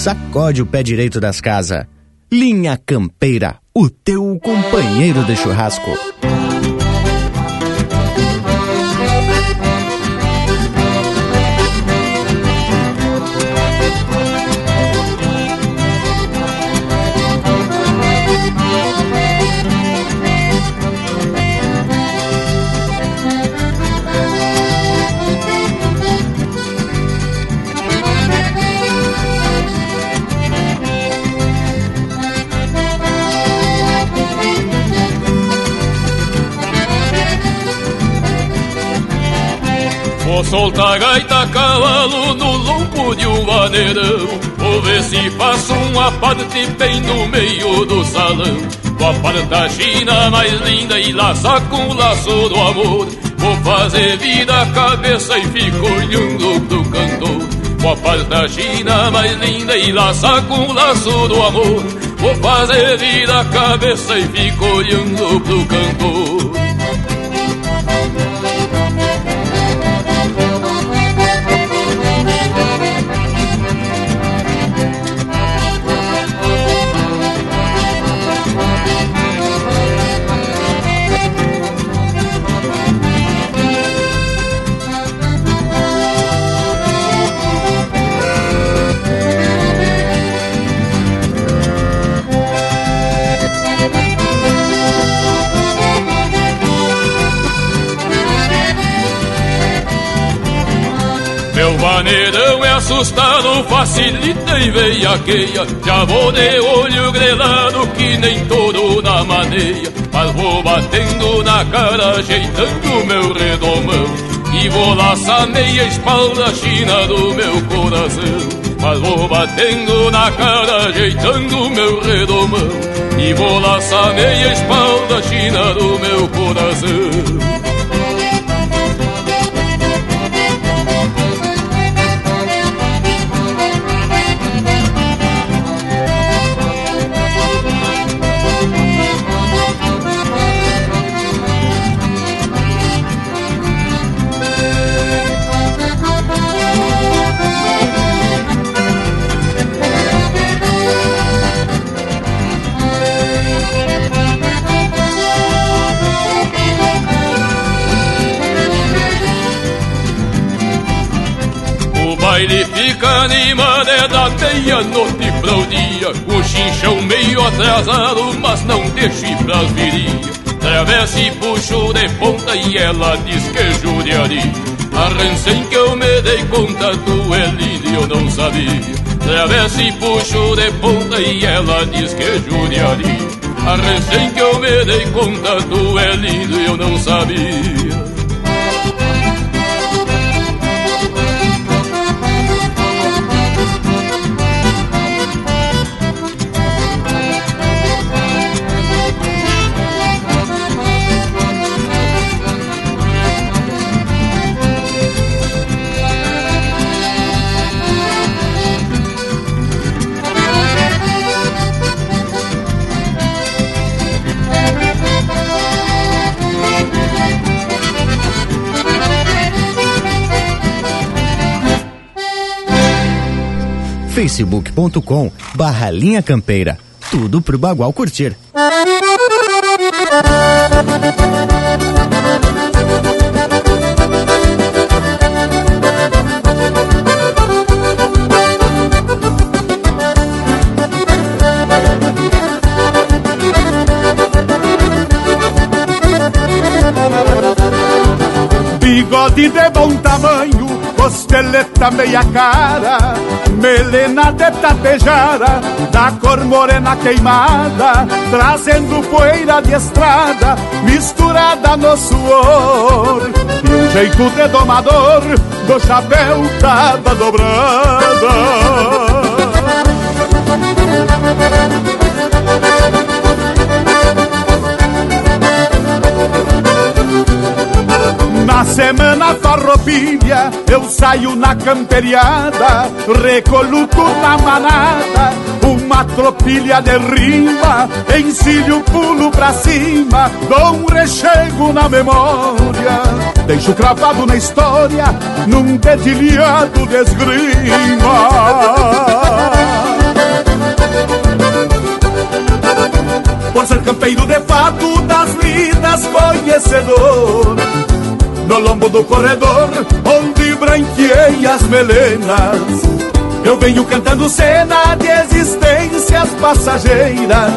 sacode o pé direito das casas. Linha Campeira, o teu companheiro de churrasco. Vou soltar gaita cavalo no lombo de um vaneirão. Vou ver se faço uma parte bem no meio do salão. Com a parte china mais linda e laça com o laço do amor. Vou fazer vida a cabeça e fico olhando pro cantor. Com a parte china mais linda e laça com o laço do amor. Vou fazer vida a cabeça e fico olhando pro cantor vaneirão é assustado, facilita e veiaqueia Já vou de olho grelado que nem todo na maneia. Mas vou batendo na cara, ajeitando meu redomão. E vou laçar meia espalda china do meu coração. Mas vou batendo na cara, ajeitando meu redomão. E vou laçar meia espalda china do meu coração é da meia-noite pra o dia O chinchão meio atrasado, mas não deixe pras virilhas Travessa e puxo de ponta e ela diz que judiaria. Arrancem que eu me dei conta, tu é lindo e eu não sabia. Travessa e puxo de ponta e ela diz que judiaria. Arrancem que eu me dei conta, tu é lindo e eu não sabia facebook.com barra linha campeira. Tudo pro Bagual curtir. Bigode de bom tamanho, costeleta meia cara melena de tapejara, da cor morena queimada, trazendo poeira de estrada, misturada no suor. E um jeito de domador, do chapéu cada dobrada. Semana farroupilha eu saio na camperiada, recoluto na manada, uma tropilha de rima, encilho pulo pra cima, dou um rechego na memória, deixo cravado na história, num dedilhado de esgrima. Por ser campeiro de fato das lidas conhecedor no lombo do corredor, onde branqueei as melenas. Eu venho cantando cena de existências passageiras,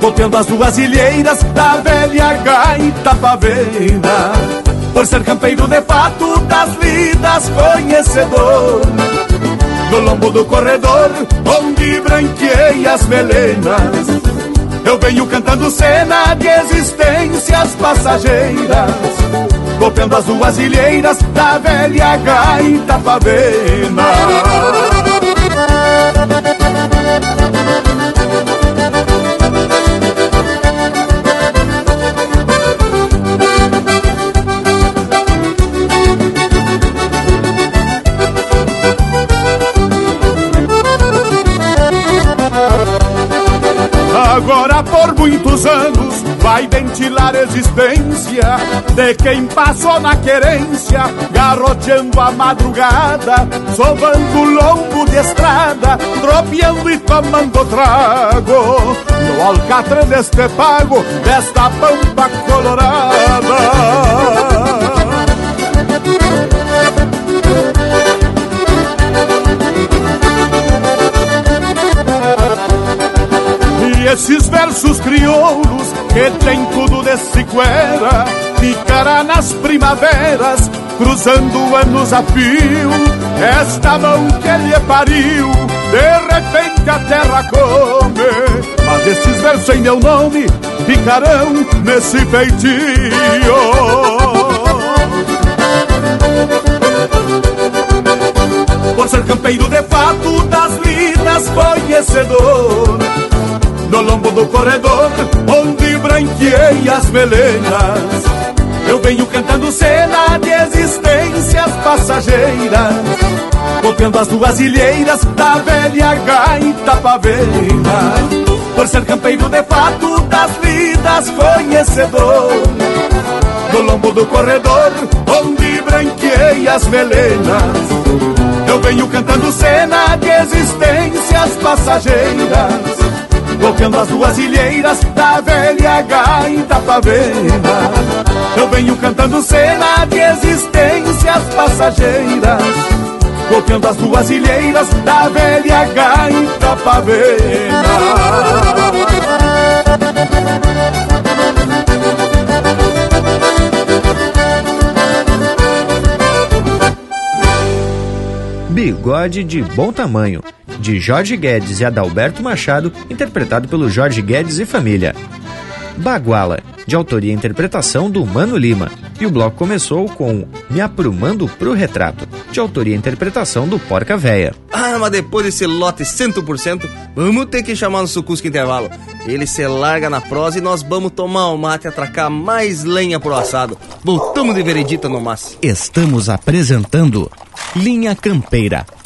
golpeando as duas ilheiras da velha gaita pavena. Por ser campeiro de fato das vidas conhecedor, no lombo do corredor, onde branqueei as melenas. Eu venho cantando cena de existências passageiras golpeando as duas ilheiras da velha gaita pavena. Muitos anos vai ventilar a existência de quem passou na querência, garroteando a madrugada, sovando lombo de estrada, tropeando e tomando trago, no alcatre deste pago, desta pampa colorada. Esses versos crioulos que tem tudo de cicuera Ficará nas primaveras, cruzando anos a fio. Esta mão que lhe pariu, de repente a terra come. Mas esses versos em meu nome ficarão nesse feitio. Por ser campeiro de fato das lidas conhecedor no lombo do corredor, onde branqueei as melenas. Eu venho cantando cena de existências passageiras, copiando as duas ilheiras da velha gaita pavena. Por ser campeiro de fato das vidas conhecedor, no lombo do corredor, onde branqueei as melenas. Eu venho cantando cena de existências passageiras Golpeando as duas ilheiras da velha gaita pavena Eu venho cantando cena de existências passageiras. Golpeando as duas ilheiras da velha gaita pavena. Bigode de Bom Tamanho, de Jorge Guedes e Adalberto Machado, interpretado pelo Jorge Guedes e família. Baguala, de autoria e interpretação do Mano Lima. E o bloco começou com Me Aprumando pro Retrato, de autoria e interpretação do Porca Véia. Ah, mas depois desse lote 100%, vamos ter que chamar no Sucusco Intervalo. Ele se larga na prosa e nós vamos tomar o mate e atracar mais lenha pro assado. Voltamos de veredita no mas. Estamos apresentando Linha Campeira,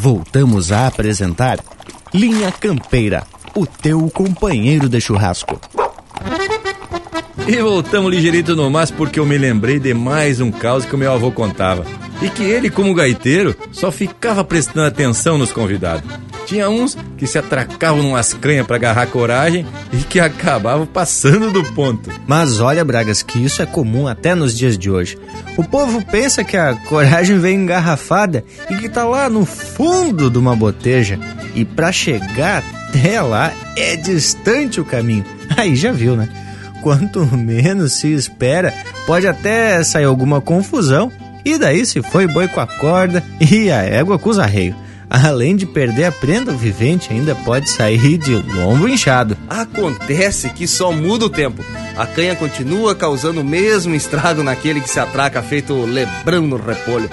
Voltamos a apresentar Linha Campeira, o teu companheiro de churrasco. E voltamos ligeirito no mas porque eu me lembrei de mais um caos que o meu avô contava. E que ele, como gaiteiro, só ficava prestando atenção nos convidados. Tinha uns que se atracavam numas cranhas para agarrar coragem e que acabavam passando do ponto. Mas olha, Bragas, que isso é comum até nos dias de hoje. O povo pensa que a coragem vem engarrafada e que tá lá no fundo de uma boteja. E para chegar até lá é distante o caminho. Aí já viu, né? Quanto menos se espera, pode até sair alguma confusão. E daí se foi boi com a corda e a égua com os arreios além de perder a prenda, o vivente ainda pode sair de lombo inchado. Acontece que só muda o tempo. A canha continua causando o mesmo estrago naquele que se atraca feito lebrão no repolho.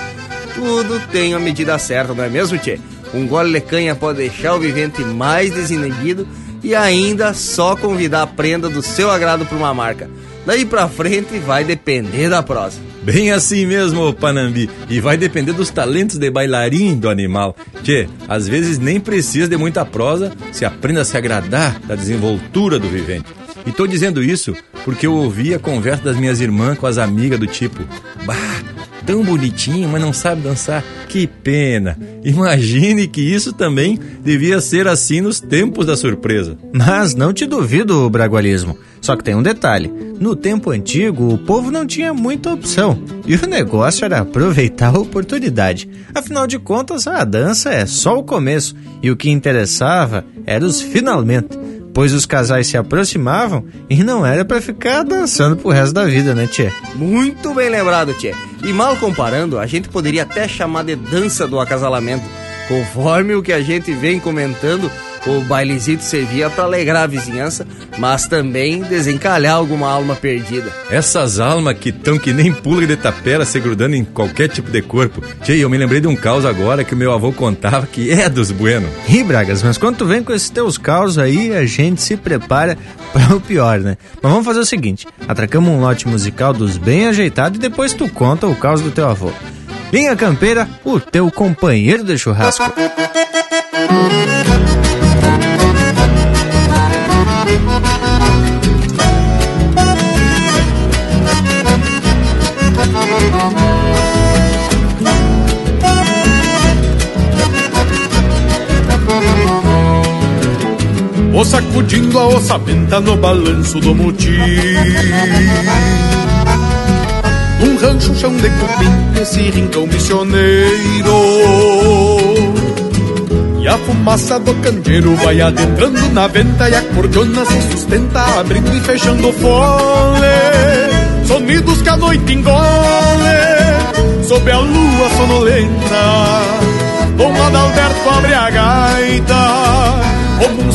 Tudo tem a medida certa, não é mesmo, Tchê? Um gole de canha pode deixar o vivente mais desinibido e ainda só convidar a prenda do seu agrado para uma marca. Daí pra frente vai depender da prosa. Bem assim mesmo, Panambi. E vai depender dos talentos de bailarim do animal. Tchê, às vezes nem precisa de muita prosa se aprenda a se agradar da desenvoltura do vivente. E tô dizendo isso porque eu ouvi a conversa das minhas irmãs com as amigas do tipo: Bah, tão bonitinho, mas não sabe dançar. Que pena. Imagine que isso também devia ser assim nos tempos da surpresa. Mas não te duvido bragualismo. Só que tem um detalhe: no tempo antigo, o povo não tinha muita opção e o negócio era aproveitar a oportunidade. Afinal de contas, a dança é só o começo e o que interessava era os finalmente pois os casais se aproximavam e não era para ficar dançando pro resto da vida, né, Tchê? Muito bem lembrado, Tchê. E mal comparando, a gente poderia até chamar de dança do acasalamento, conforme o que a gente vem comentando o bailezito servia para alegrar a vizinhança, mas também desencalhar alguma alma perdida. Essas almas que tão que nem pulga de tapera se grudando em qualquer tipo de corpo. Tchê, eu me lembrei de um caos agora que o meu avô contava que é dos bueno. Ih, Bragas, mas quando tu vem com esses teus caos aí, a gente se prepara para o pior, né? Mas vamos fazer o seguinte, atracamos um lote musical dos bem ajeitados e depois tu conta o caos do teu avô. Linha Campeira, o teu companheiro de churrasco. O sacudindo a ossamenta no balanço do motim Um rancho chão de cupim, esse rincão missioneiro. E a fumaça do candeeiro vai adentrando na venta E a cordiona se sustenta, abrindo e fechando o fole. Sonidos que a noite engole Sob a lua sonolenta Dom Adalberto abre a gaita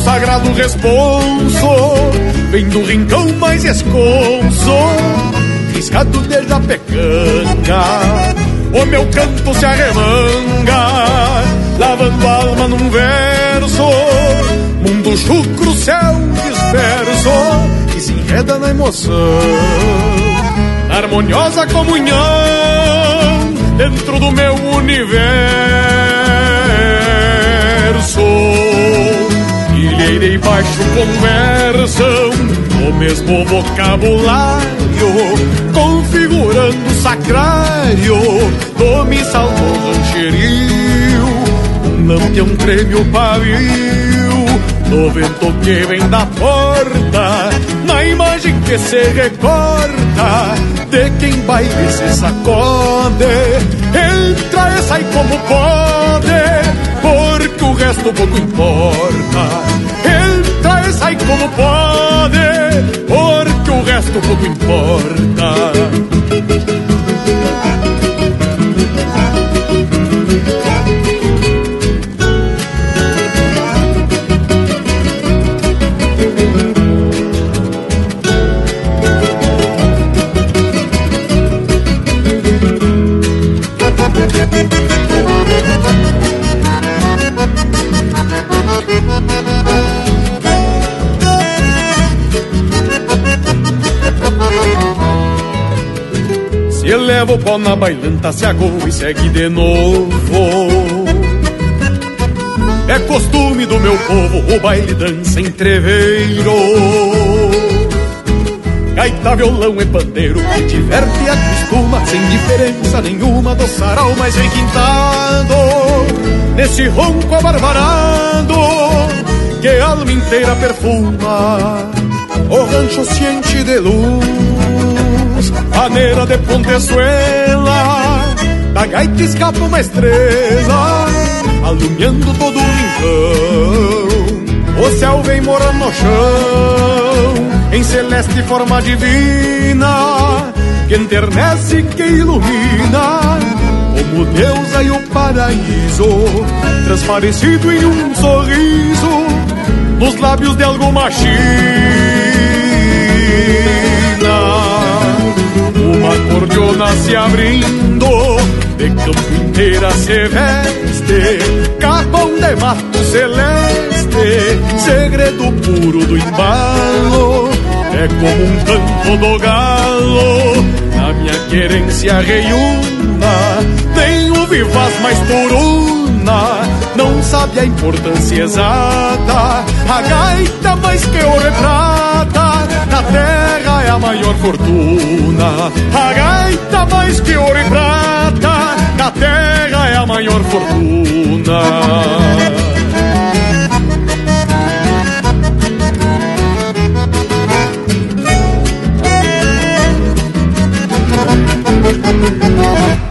sagrado responso, vem do rincão mais esconso, riscado de japecanga. O meu canto se arremanga, lavando a alma num verso, mundo chucro, céu disperso, se enreda na emoção, harmoniosa comunhão dentro do meu universo. Ilheira e baixo conversam o mesmo vocabulário, configurando o sacrário do missal do rancherio. Um lampião treme o pavio, no vento que vem da porta, na imagem que se recorta de quem baile se sacode. Entra e sai como pode, porque o resto pouco importa. Como pode, porque o resto pouco importa. Se eleva o pó na bailanta, se agou e segue de novo. É costume do meu povo o baile dança em treveiro. Gaita, violão e pandeiro que diverte e acostuma sem diferença nenhuma do sarau mais requintado. Nesse ronco abarbarado que a alma inteira perfuma. O rancho se enche de luz, maneira de pontezuela. Da gaita escapa uma estrela, alumiando todo o rincão. O céu vem morando no chão, em celeste forma divina, que enternece que ilumina, como Deus e o paraíso, transparecido em um sorriso, nos lábios de alguma china. Uma cordiona se abrindo, de campo inteira se veste, capão de mato celeste, segredo puro do embalo. É como um canto do galo, na minha querência reiúna, tem o vivaz mais turuna, não sabe a importância exata. A gaita mais que ouro e prata, na terra é a maior fortuna. A gaita mais que ouro e prata, na terra é a maior fortuna. O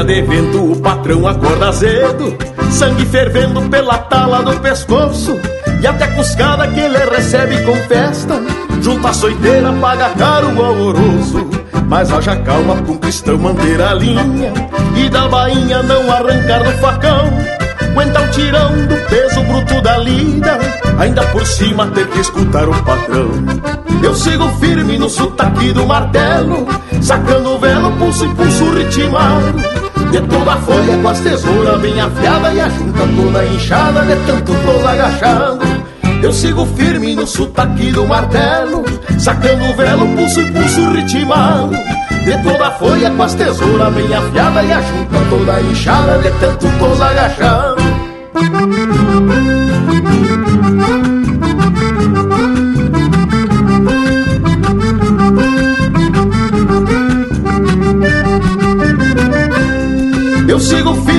Dia de vento, o patrão acorda cedo, sangue fervendo pela tala do pescoço, e até cuscada que ele recebe com festa, junto à soiteira paga caro o alvoroço. Mas haja calma um cristão manter a linha E da bainha não arrancar do facão. Aguenta o tirão do peso bruto da lida Ainda por cima ter que escutar o patrão. Eu sigo firme no sotaque do martelo Sacando o velo, pulso e pulso ritmado De toda a folha com as tesouras bem afiada E a junta toda inchada de tanto tô agachado. Eu sigo firme no sotaque do martelo Sacando o velo, pulso e pulso ritmado De toda a folha com as tesouras bem afiada E a junta toda inchada de tanto tô agachado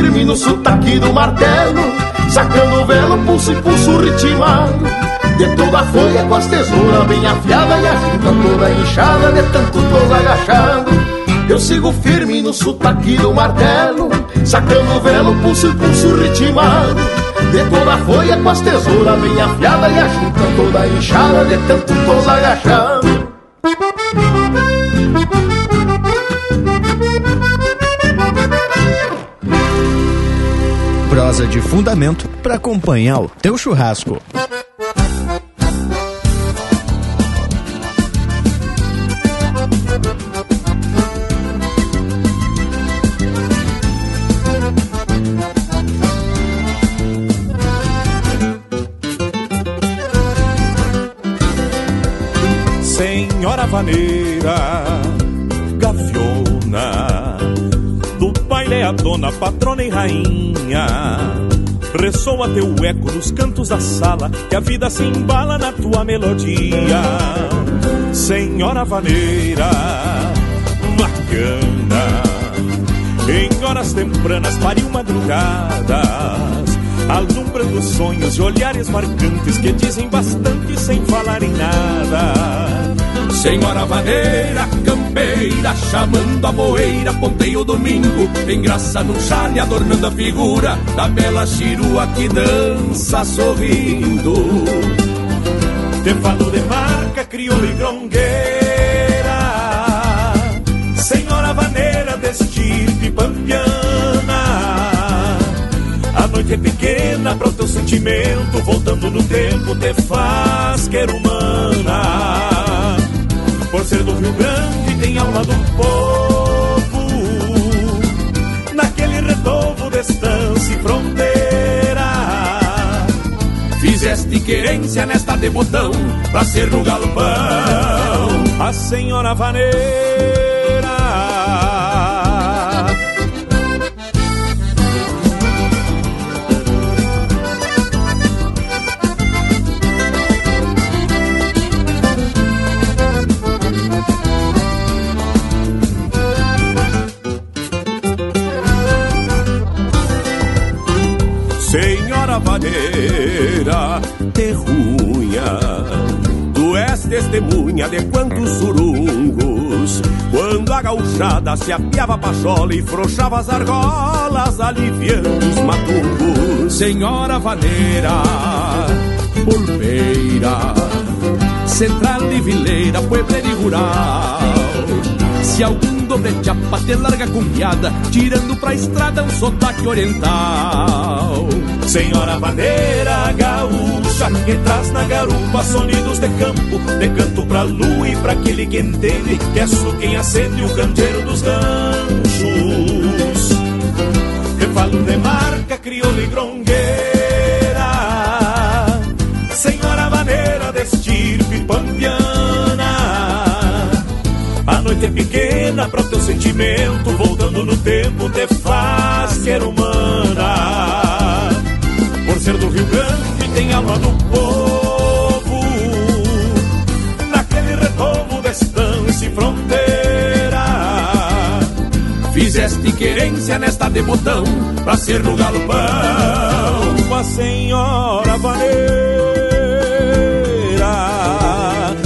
firme no sotaque do martelo Sacando o velo, pulso e pulso ritmado De toda a folha com as tesouras bem afiada E a junta toda inchada de tanto tô agachado. Eu sigo firme no sotaque do martelo Sacando o velo, pulso e pulso ritmado De toda a folha com as tesouras bem afiada E a junta toda inchada de tanto tô agachado de fundamento para acompanhar o teu churrasco. Senhora Vaneira, dona, patrona e rainha. Ressoa teu eco nos cantos da sala, que a vida se embala na tua melodia. Senhora vaneira, bacana, em horas tempranas pariu madrugadas, alumbrando sonhos e olhares marcantes que dizem bastante sem falar em nada. Senhora vaneira, campeira, chamando a moeira, ponteio domingo, engraça num chale, adornando a figura da bela chirua que dança sorrindo. Te falo de marca, crioula e grongueira, senhora vaneira de estirpe pampiana. Pequena para o teu sentimento, voltando no tempo te faz quer humana. Por ser do Rio Grande tem alma do povo. Naquele retovo de estância e fronteira Fizeste querência nesta de botão Pra ser no galpão. A senhora vaneira de quantos surungos Quando a gauchada se apiava a pachola E frouxava as argolas aliviando os matungos Senhora vaneira, pulpeira Central de vileira, puebleira e rural Se algum dobre chapa te larga com piada Tirando pra estrada um sotaque oriental Senhora bandeira gaúcha que traz na garupa sonidos de campo, de canto pra lua e pra aquele que entende que é só quem acende o canteiro dos ganchos. Te falo de marca, crioula e grongueira, senhora maneira de estirpe pampiana. É pequena pra teu sentimento, voltando no tempo te faz ser humana. Ser do Rio Grande tem alma do povo. Naquele retomo da estância e fronteira Fizeste querência nesta de botão Pra ser no galopão. A senhora vaneira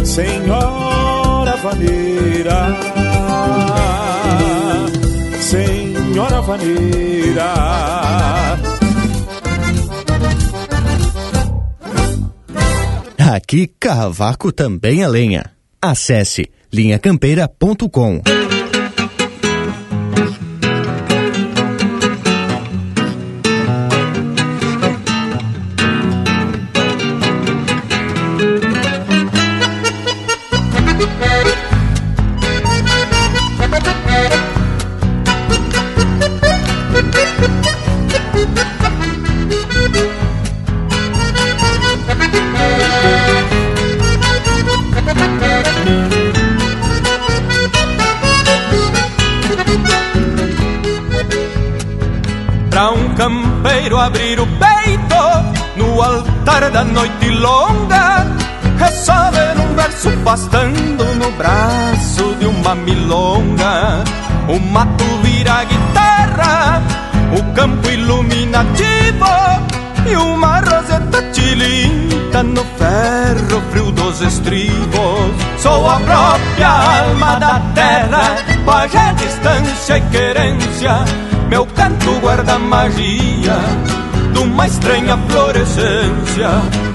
Senhora vaneira Senhora vaneira Aqui, Carravaco também é lenha. Acesse linhacampeira.com. da noite longa É só um verso pastando no braço de uma milonga. O mato vira guitarra, o campo iluminativo E uma roseta tilinta no ferro frio dos estribos. Sou a própria alma da terra, pajé, distância e querência. Meu canto guarda magia de uma estranha florescência.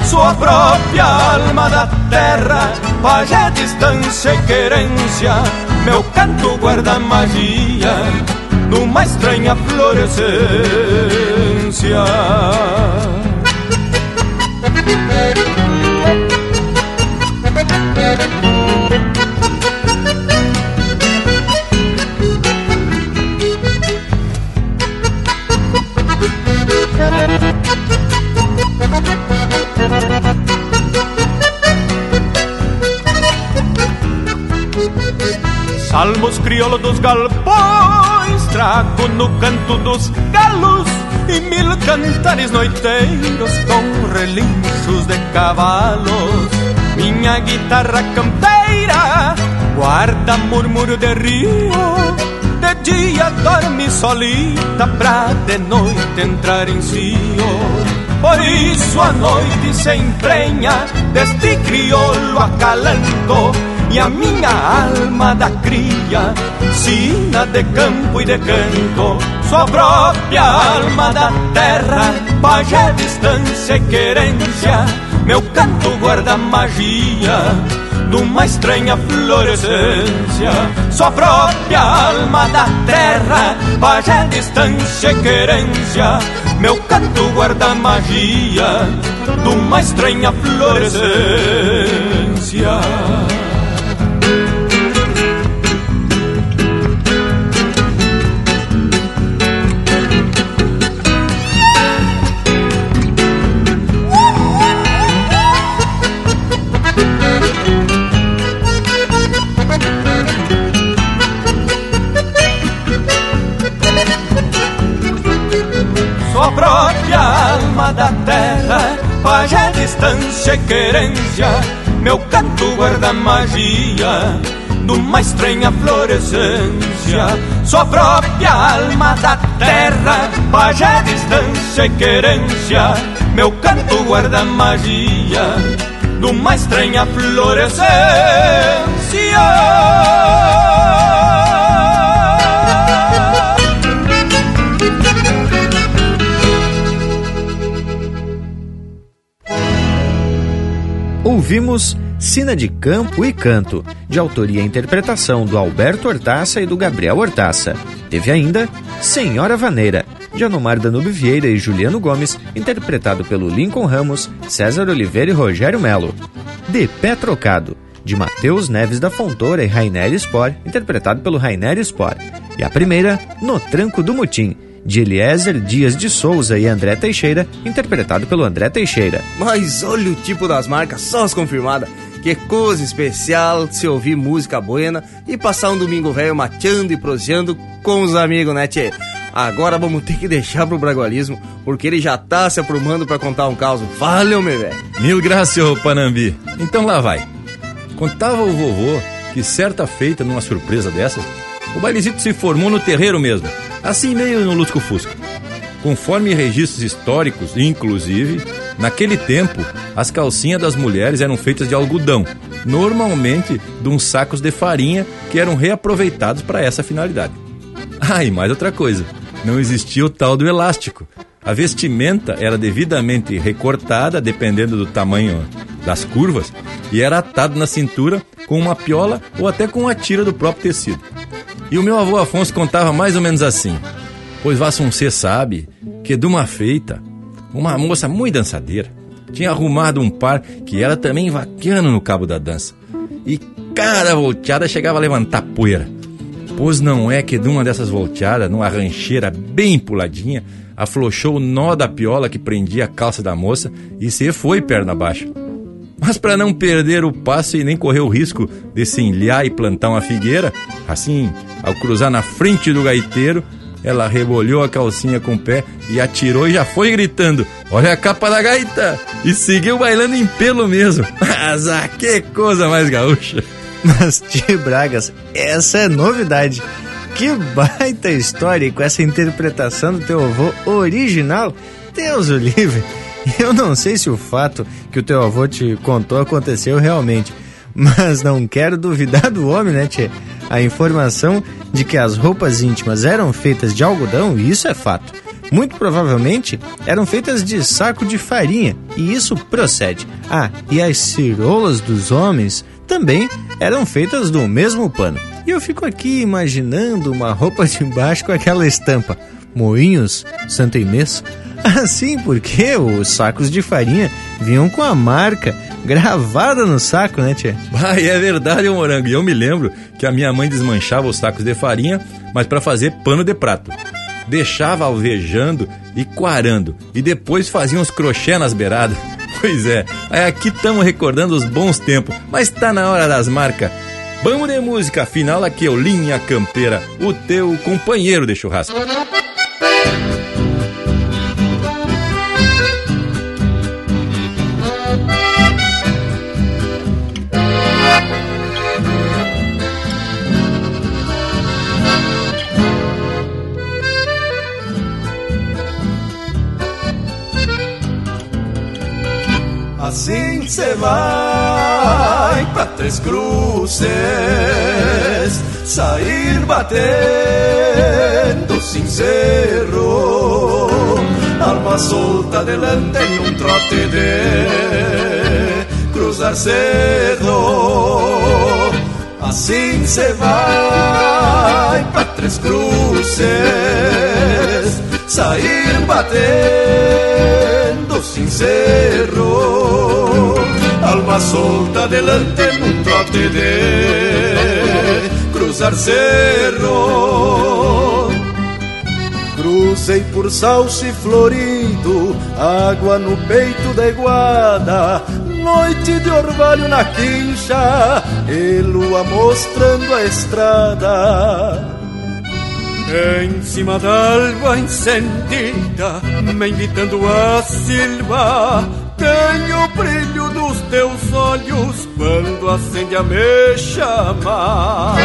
Sou a própria alma da terra, pajé, distância e querência. Meu canto guarda magia de uma estranha florescência no canto dos galos e mil cantares noiteiros com relinchos de cavalos. Minha guitarra campeira guarda murmúrio de rio, de dia dorme solita pra de noite entrar em cio. Por isso a noite se emprenha deste crioulo acalanto e a minha alma da cria, sina de campo e de canto, sua própria alma da terra, pajé, distância e querência, meu canto guarda magia de uma estranha florescência, sua própria alma da terra, pajé, distância e querência, meu canto guarda magia de uma estranha florescência. Distância e querência, meu canto guarda magia de uma estranha florescência. Sua própria alma da terra, pajé, distância e querência, meu canto guarda magia de uma estranha florescência. Ouvimos Sina de Campo e Canto, de autoria e interpretação do Alberto Hortaça e do Gabriel Hortaça. Teve ainda Senhora Vaneira, de Anomar Danube Vieira e Juliano Gomes, interpretado pelo Lincoln Ramos, César Oliveira e Rogério Melo. De Pé Trocado, de Matheus Neves da Fontoura e Rainer Spor, interpretado pelo Rainer Spor. E a primeira, No Tranco do Mutim, de Eliezer Dias de Souza e André Teixeira, interpretado pelo André Teixeira. Mas olha o tipo das marcas, só as confirmadas. Que coisa especial se ouvir música buena e passar um domingo velho mateando e proseando com os amigos, né, tchê? Agora vamos ter que deixar pro bragualismo, porque ele já tá se aprumando para contar um caso. Fale, meu velho. Mil graças, ô Panambi. Então lá vai. Contava o vovô que certa feita, numa surpresa dessas, o bailezito se formou no terreiro mesmo, assim meio no lusco-fusco. Conforme registros históricos, inclusive, naquele tempo, as calcinhas das mulheres eram feitas de algodão, normalmente de uns sacos de farinha que eram reaproveitados para essa finalidade. Ah, e mais outra coisa, não existia o tal do elástico. A vestimenta era devidamente recortada, dependendo do tamanho das curvas, e era atado na cintura com uma piola ou até com uma tira do próprio tecido. E o meu avô Afonso contava mais ou menos assim: Pois Vassoncê sabe que de uma feita, uma moça muito dançadeira tinha arrumado um par que era também vaquiano no cabo da dança. E cada volteada chegava a levantar poeira. Pois não é que de uma dessas volteadas, numa rancheira bem puladinha, afrouxou o nó da piola que prendia a calça da moça e se foi perna abaixo. Mas para não perder o passo e nem correr o risco de se enlhar e plantar uma figueira, assim, ao cruzar na frente do gaiteiro, ela rebolhou a calcinha com o pé e atirou e já foi gritando: Olha a capa da gaita! E seguiu bailando em pelo mesmo. Mas ah, que coisa mais gaúcha! Mas, tio Bragas, essa é novidade. Que baita história e com essa interpretação do teu avô original. Deus o livre. Eu não sei se o fato que o teu avô te contou aconteceu realmente, mas não quero duvidar do homem, né, tchê? A informação de que as roupas íntimas eram feitas de algodão, isso é fato. Muito provavelmente eram feitas de saco de farinha, e isso procede. Ah, e as cirolas dos homens também eram feitas do mesmo pano. E eu fico aqui imaginando uma roupa de baixo com aquela estampa: Moinhos, Santo Inês. Assim porque os sacos de farinha vinham com a marca gravada no saco, né, tia? Ah, é verdade, morango. E eu me lembro que a minha mãe desmanchava os sacos de farinha, mas para fazer pano de prato. Deixava alvejando e quarando, e depois fazia uns crochê nas beiradas. Pois é, aí aqui estamos recordando os bons tempos, mas tá na hora das marcas. Vamos de música, afinal aqui é o Linha Campeira, o teu companheiro de churrasco. Assim cê vai pra Três Cruzes, sair batendo sincero, alma solta delante em um trote de cruzar cedo. Assim cê vai pra Três Cruzes, sair batendo sincero alma solta delante num trote de cruzar cerro. Cruzei por salse florido, água no peito da iguada, noite de orvalho na quincha, e lua mostrando a estrada. Em cima da alva incendida, me invitando a silva, tenho o brilho dos teus olhos quando acende a me chamar.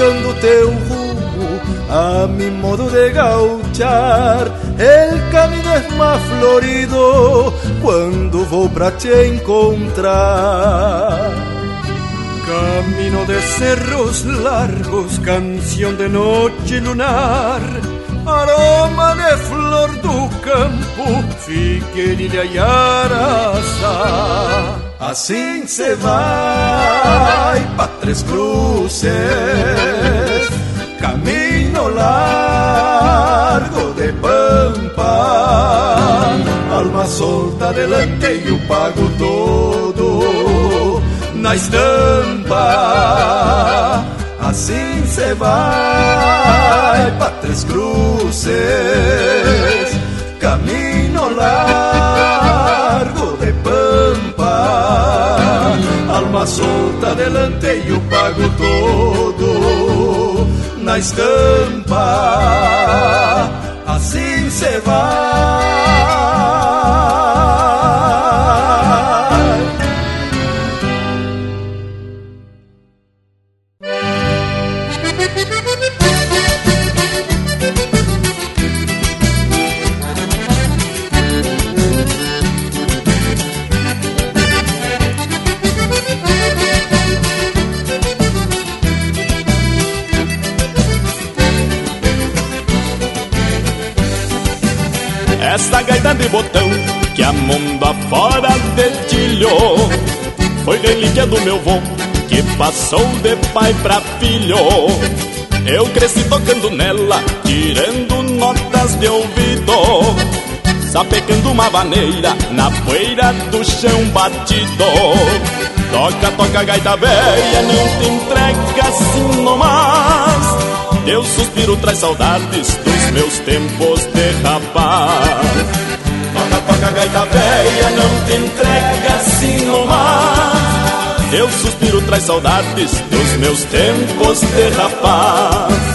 Buscando teu rumo a mi modo de gauchar. El camino es más florido cuando vou pra te encontrar. Camino de cerros largos, canción de noche lunar, aroma de flor do campo, figueirilha e araçá. Assim se vai para Três Cruces, camino largo de pampa, alma solta delante e o pago todo na estampa. Assim se vai para Três Cruces, camino largo alma solta e o pago todo na estampa. Assim se vai. Gaita de botão que a mundo afora dedilhou Foi relíquia do meu vô que passou de pai pra filho Eu cresci tocando nela, tirando notas de ouvido sapecando uma vaneira na poeira do chão batido. Toca, toca, gaita velha, não te entrega assim nomás. Teu suspiro traz saudades dos meus tempos de rapaz. Toca, toca, gaita velha, não te entrega assim nomás. Teu suspiro traz saudades dos meus tempos de rapaz.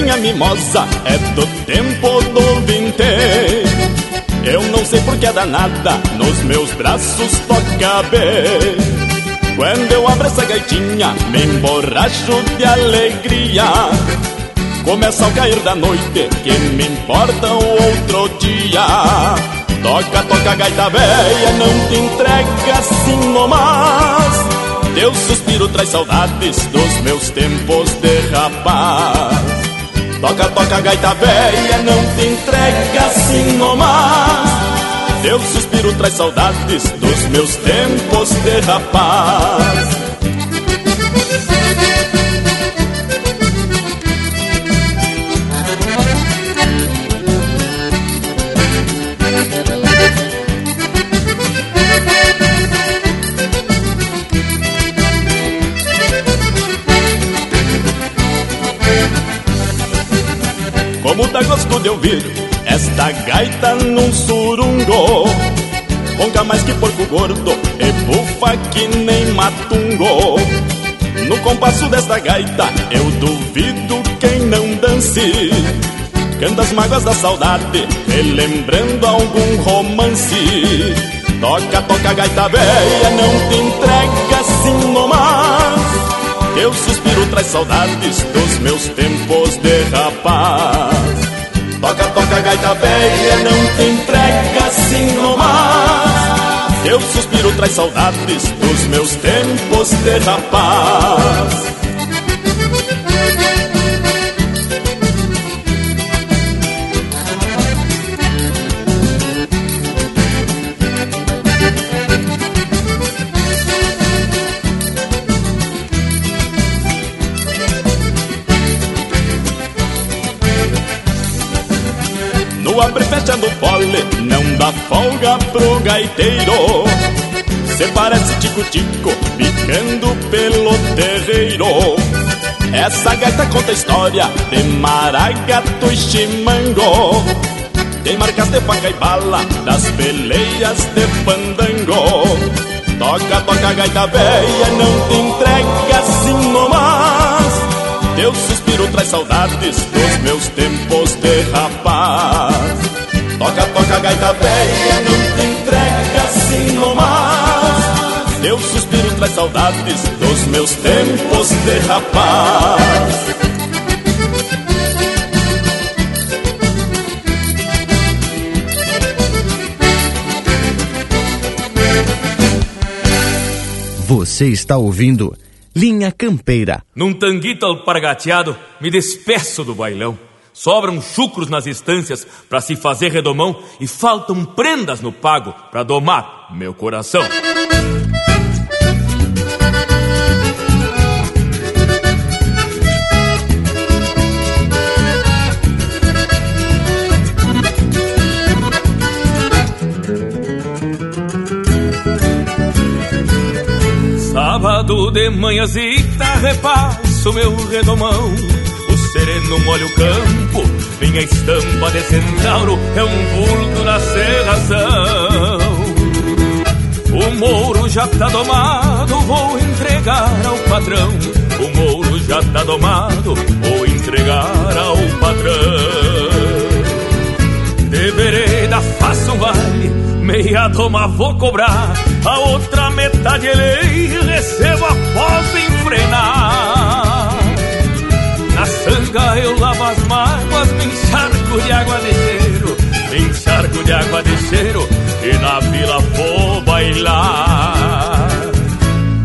Gaitinha mimosa é do tempo do vinte. Eu não sei por que é danada, nos meus braços toca bem. Quando eu abro essa gaitinha, me emborracho de alegria. Começa ao cair da noite, que me importa o outro dia. Toca, toca, gaita véia, não te entrega assim nomás. Teu suspiro traz saudades dos meus tempos de rapaz. Toca, toca, gaita velha, não te entrega assim nomás. Teu suspiro traz saudades dos meus tempos de rapaz. Dá gosto de ouvir esta gaita num surungo. Ronca mais que porco gordo e bufa que nem matungo. No compasso desta gaita eu duvido quem não dance. Canta as mágoas da saudade, relembrando algum romance. Toca, toca gaita velha, não te entrega assim nomás Teu suspiro traz saudades dos meus tempos de rapaz Toca, toca gaita velha, não te entrega assim nomás Teu suspiro traz saudades dos meus tempos de rapaz folga pro gaiteiro. Cê parece tico-tico picando pelo terreiro. Essa gaita conta história de maragato e chimango. Tem marcas de faca e bala das peleias de fandango Toca, toca gaita véia, não te entrega assim nomás teu suspiro traz saudades dos meus tempos de rapaz. Toca, toca, gaita velha, não te entrega assim nomás. Teu suspiro traz saudades dos meus tempos de rapaz. Você está ouvindo Linha Campeira. Num tanguito alpargateado, me despeço do bailão. Sobram chucros nas estâncias para se fazer redomão e faltam prendas no pago para domar meu coração. Sábado de manhãzita repasso meu redomão sereno molha o campo, minha estampa de centauro É um vulto na serração. O mouro já tá domado, vou entregar ao patrão. O mouro já tá domado, vou entregar ao patrão. De vereda faço um baile, meia doma vou cobrar A outra metade ele recebo após enfrenar Eu lavo as mágoas, me encharco de água de cheiro Me encharco de água de cheiro e na vila vou bailar.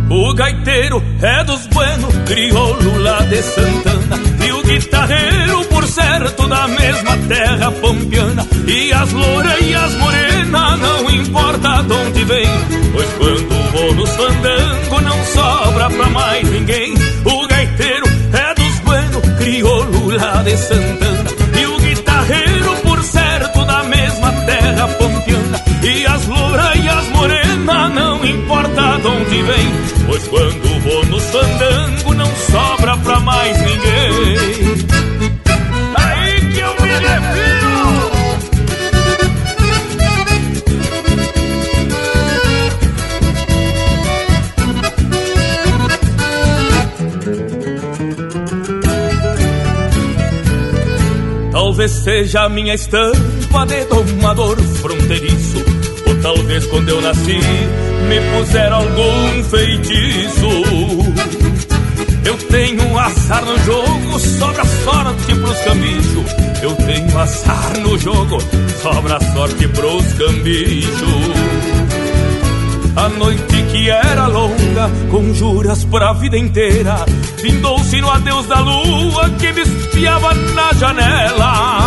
O gaiteiro é dos buenos crioulo lá de Santana E o guitarreiro, por certo, da mesma terra pampiana E as louras e as morenas, não importa de onde vem Pois quando seja minha estampa de domador fronteiriço. Ou talvez quando eu nasci me puseram algum feitiço. Eu tenho azar no jogo, sobra sorte pros cambichos. Eu tenho azar no jogo, sobra sorte pros cambichos. A noite que era longa, com juras pra vida inteira, findou-se no adeus da lua que me espiava na janela.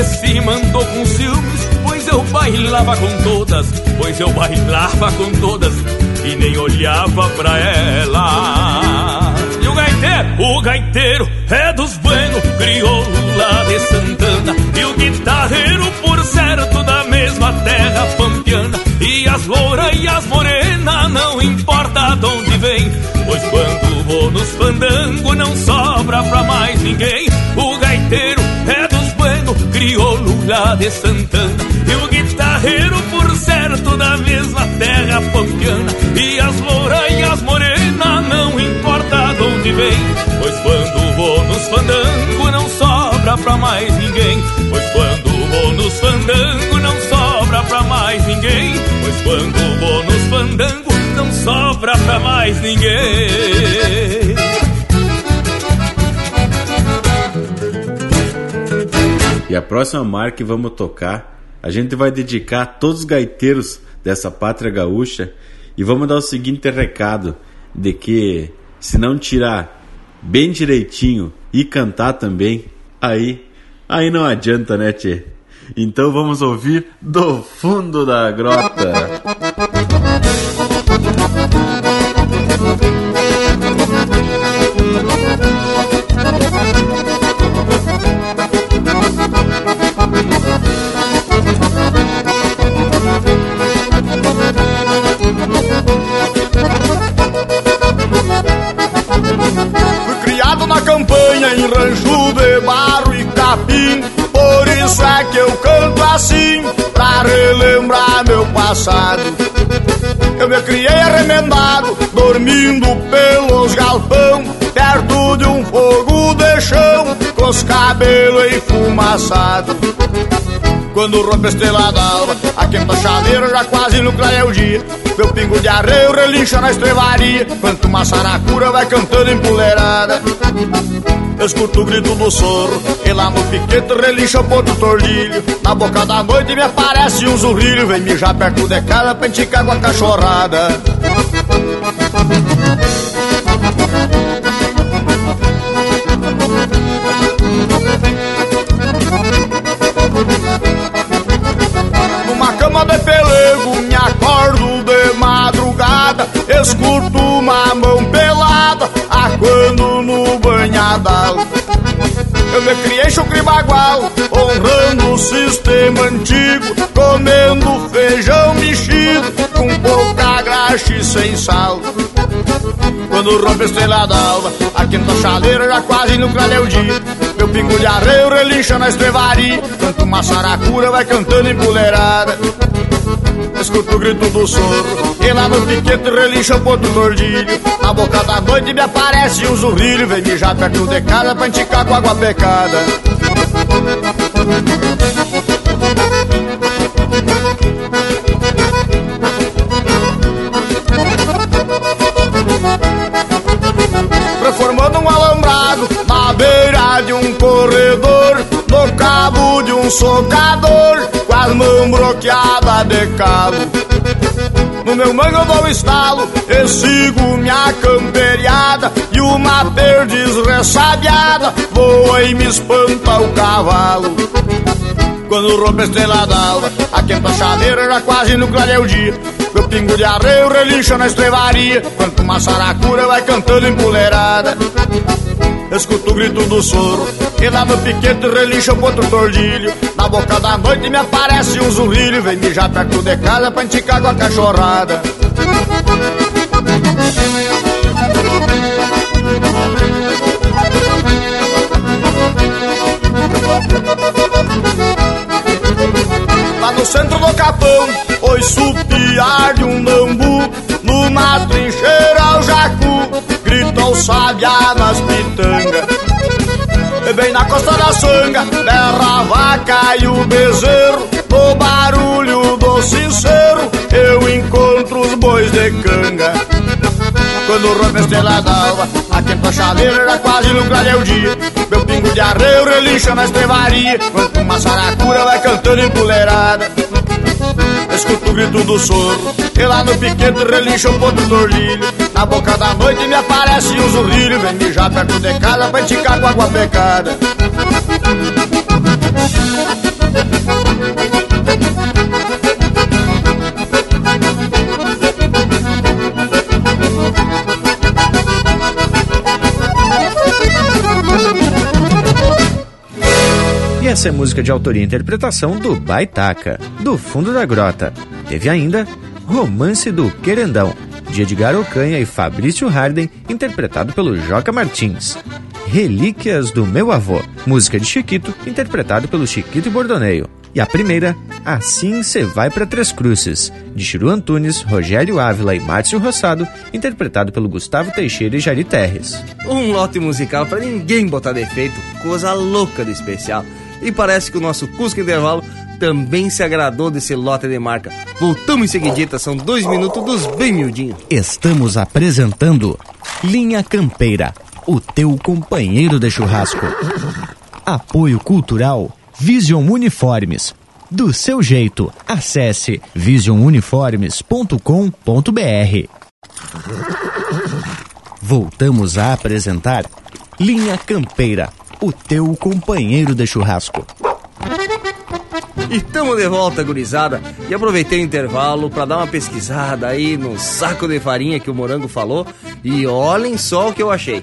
Talvez se mandou com ciúmes, pois eu bailava com todas, pois eu bailava com todas e nem olhava pra ela. E o gaiteiro, o gaiteiro é dos buenos, crioulo lá de Santana, e o guitarreiro, por certo, da mesma terra pampiana. E as louras e as morenas, não importa de onde vem, pois quando vou nos fandango não sobra pra mais ninguém. O gaiteiro dos buenos, crioulo lá de Santana, e o guitarreiro, por certo, da mesma terra pampiana. E as louras e as morenas, não importa de onde vem, pois quando vou nos fandango não sobra pra mais ninguém. Pois quando vou nos fandango não sobra pra mais ninguém. Pois quando vou nos fandango não sobra pra mais ninguém. E a próxima marca que vamos tocar, a gente vai dedicar a todos os gaiteiros dessa pátria gaúcha e vamos dar o seguinte recado de que se não tirar bem direitinho e cantar também, aí aí não adianta, né, tchê? Então vamos ouvir do fundo da grota. É que eu canto assim Pra relembrar meu passado. Eu me criei arremendado Dormindo pelos galpão Perto de um fogo de chão os cabelos enfumaçados quando rompe a estrela d'alva, a quinta chaveira já quase no clareia o dia. Meu pingo de arreio relincha na estrevaria, quanto uma saracura vai cantando empoleirada. Eu escuto o grito do soro, e lá no piquete relincha o ponto tordilho. Na boca da noite me aparece um zurrilho, vem mijar perto de casa pra enticar com a cachorrada. Sistema antigo Comendo feijão mexido Com pouca graxa e sem sal quando rompe a estrela d'alva, a quinta chaleira já quase no o dia. Meu pingo de arreio relincha na estrevaria, canto uma saracura vai cantando empoleirada. Escuto o grito do soro, e lá no piquete relincha o ponto tordilho. Na boca da noite me aparece um zurrilho, vem mijar perto de casa pra enticar com água pecada. Um socador, com as mãos bloqueadas de cabo. No meu mango eu dou estalo e sigo minha camperiada E uma perdiz ressabiada voa e me espanta o cavalo. Quando rompe a estrela d'alva Aqui a chaveira já quase no clareio dia. Meu pingo de arreio relincha na estrevaria Quanto uma saracura vai cantando empoleirada Escuto o grito do soro E lá no piquete relincha outro tordilho. Na boca da noite me aparece um zurrilho. Vem mijar perto de casa pra enticar com a cachorrada. Lá no centro do capão, oi piar de um bambu. Numa trincheira o jacu, grita o sabiá nas pitangas bem na costa da sanga, berra a vaca e o bezerro No barulho do sincero, eu encontro os bois de canga. Quando rompe a estrela d'alva Aqui pra chaveira quase no clareio dia. Meu pingo de arreio relincha na estrevaria Quando uma saracura vai cantando empoleirada Escuto o grito do soro. E lá no piquete relincha um ponto do Na boca da noite me aparece um zurrilho. Vem mijar perto de casa pra enticar com água pecada essa é música de autoria e interpretação do Baitaca, do Fundo da Grota. Teve ainda Romance do Querendão, de Edgar Ocanha e Fabrício Harden, interpretado pelo Joca Martins. Relíquias do Meu Avô, música de Chiquito, interpretado pelo Chiquito e Bordoneio. E a primeira, Assim Cê Vai para Três Cruzes, de Chiru Antunes, Rogério Ávila e Márcio Rossado, interpretado pelo Gustavo Teixeira e Jari Terres. Um lote musical para ninguém botar defeito, coisa louca de especial. E parece que o nosso Cusco Intervalo também se agradou desse lote de marca. Voltamos em seguidita, são dois minutos dos bem miudinhos. Estamos apresentando Linha Campeira, o teu companheiro de churrasco. Apoio Cultural Vision Uniformes. Do seu jeito, acesse visionuniformes.com.br. Voltamos a apresentar Linha Campeira o teu companheiro de churrasco. E estamos de volta, gurizada. E aproveitei o intervalo para dar uma pesquisada aí no saco de farinha que o Morango falou. E olhem só o que eu achei.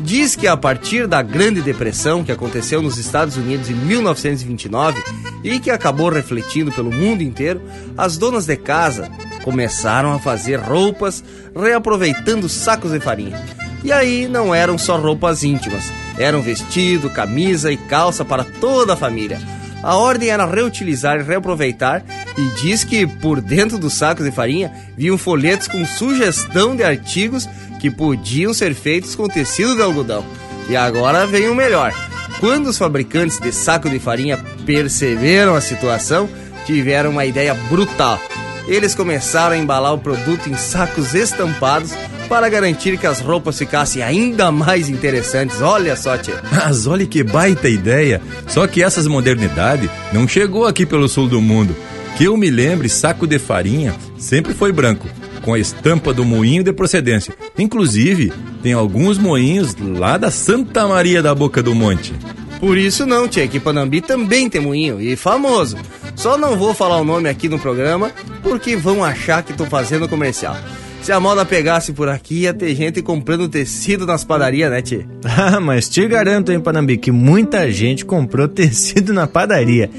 Diz que a partir da Grande Depressão que aconteceu nos Estados Unidos em 1929 e que acabou refletindo pelo mundo inteiro, as donas de casa começaram a fazer roupas reaproveitando sacos de farinha. E aí não eram só roupas íntimas, eram vestido, camisa e calça para toda a família. A ordem era reutilizar e reaproveitar e diz que por dentro dos sacos de farinha viam folhetos com sugestão de artigos que podiam ser feitos com tecido de algodão. E agora vem o melhor. Quando os fabricantes de saco de farinha perceberam a situação, tiveram uma ideia brutal. Eles começaram a embalar o produto em sacos estampados para garantir que as roupas ficassem ainda mais interessantes. Olha só, tia. Mas olha que baita ideia. Só que essas modernidades não chegou aqui pelo sul do mundo. Que eu me lembre, saco de farinha sempre foi branco, com a estampa do moinho de procedência. Inclusive, tem alguns moinhos lá da Santa Maria da Boca do Monte. Por isso não, tia, que Panambi também tem moinho, e famoso. Só não vou falar o nome aqui no programa, porque vão achar que estou fazendo comercial. Se a moda pegasse por aqui, ia ter gente comprando tecido nas padarias, né, Tchê? Ah, mas te garanto, hein, Panambi, que muita gente comprou tecido na padaria.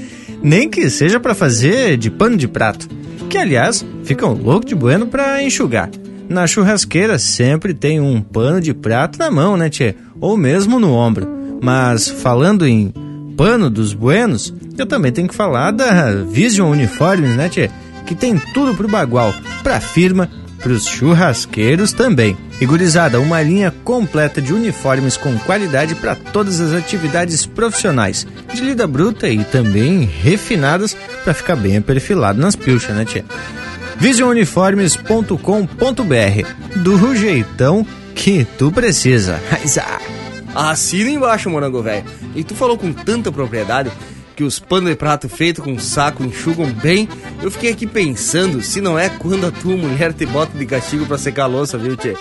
Nem que seja para fazer de pano de prato. Que, aliás, ficam louco de bueno para enxugar. Na churrasqueira sempre tem um pano de prato na mão, né, Tchê? Ou mesmo no ombro. Mas falando em pano dos buenos, eu também tenho que falar da Vision Uniformes, né, Tchê? Que tem tudo pro bagual, pra firma para os churrasqueiros também. E gurizada, uma linha completa de uniformes com qualidade para todas as atividades profissionais, de lida bruta e também refinadas para ficar bem perfilado nas pilchas, né, tia? visionuniformes.com.br do jeitão que tu precisa. Assina embaixo, morango velho. E tu falou com tanta propriedade que os panos de prato feitos com saco enxugam bem, eu fiquei aqui pensando se não é quando a tua mulher te bota de castigo pra secar a louça, viu, tchê?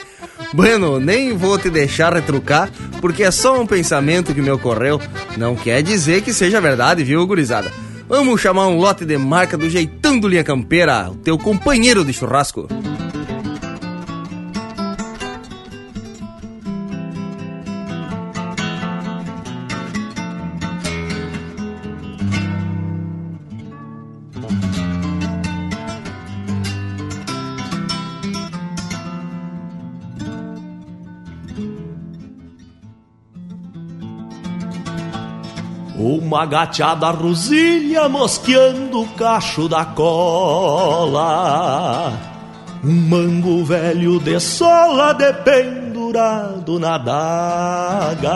Bueno, nem vou te deixar retrucar, porque é só um pensamento que me ocorreu. Não quer dizer que seja verdade, viu, gurizada? Vamos chamar um lote de marca do jeitão do Linha Campeira, o teu companheiro de churrasco. Uma gateada rosilha mosqueando o cacho da cola. Um mango velho de sola dependurado na daga.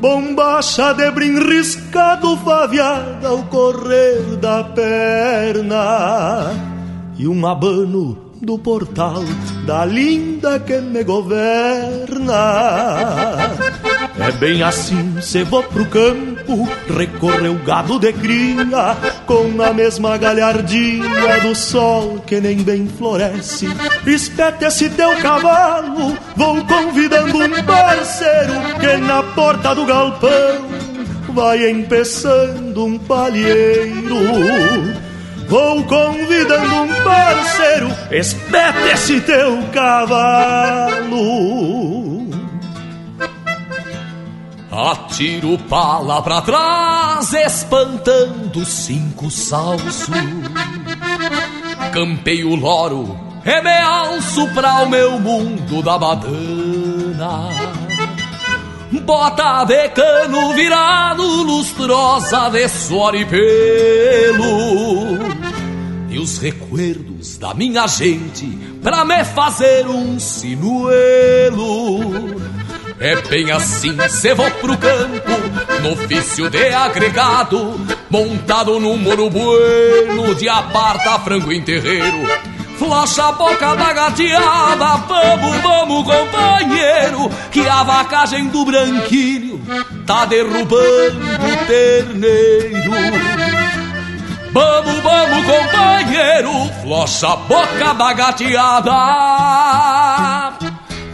Bombacha de brim riscado faviada ao correr da perna. E um abano do portal da linda que me governa. É bem assim, cê vou pro campo, recorrer o gado de cria, com a mesma galhardia do sol que nem bem floresce. Espete esse teu cavalo, vou convidando um parceiro que na porta do galpão vai empeçando um palheiro. Vou convidando um parceiro, espete esse teu cavalo. Atiro pala pra trás, espantando cinco salsos. Campeio loro, e me alço pra o meu mundo da badana. Bota de cano virado, lustrosa de suor e pelo. E os recuerdos da minha gente pra me fazer um sinuelo. É bem assim, cê vou pro campo, no ofício de agregado, montado num moro bueno de aparta frango em terreiro. Flocha a boca da gateada, vamos, vamos, companheiro, que a vacagem do branquinho tá derrubando o terneiro. Vamos, vamos, companheiro, flocha a boca da gateada.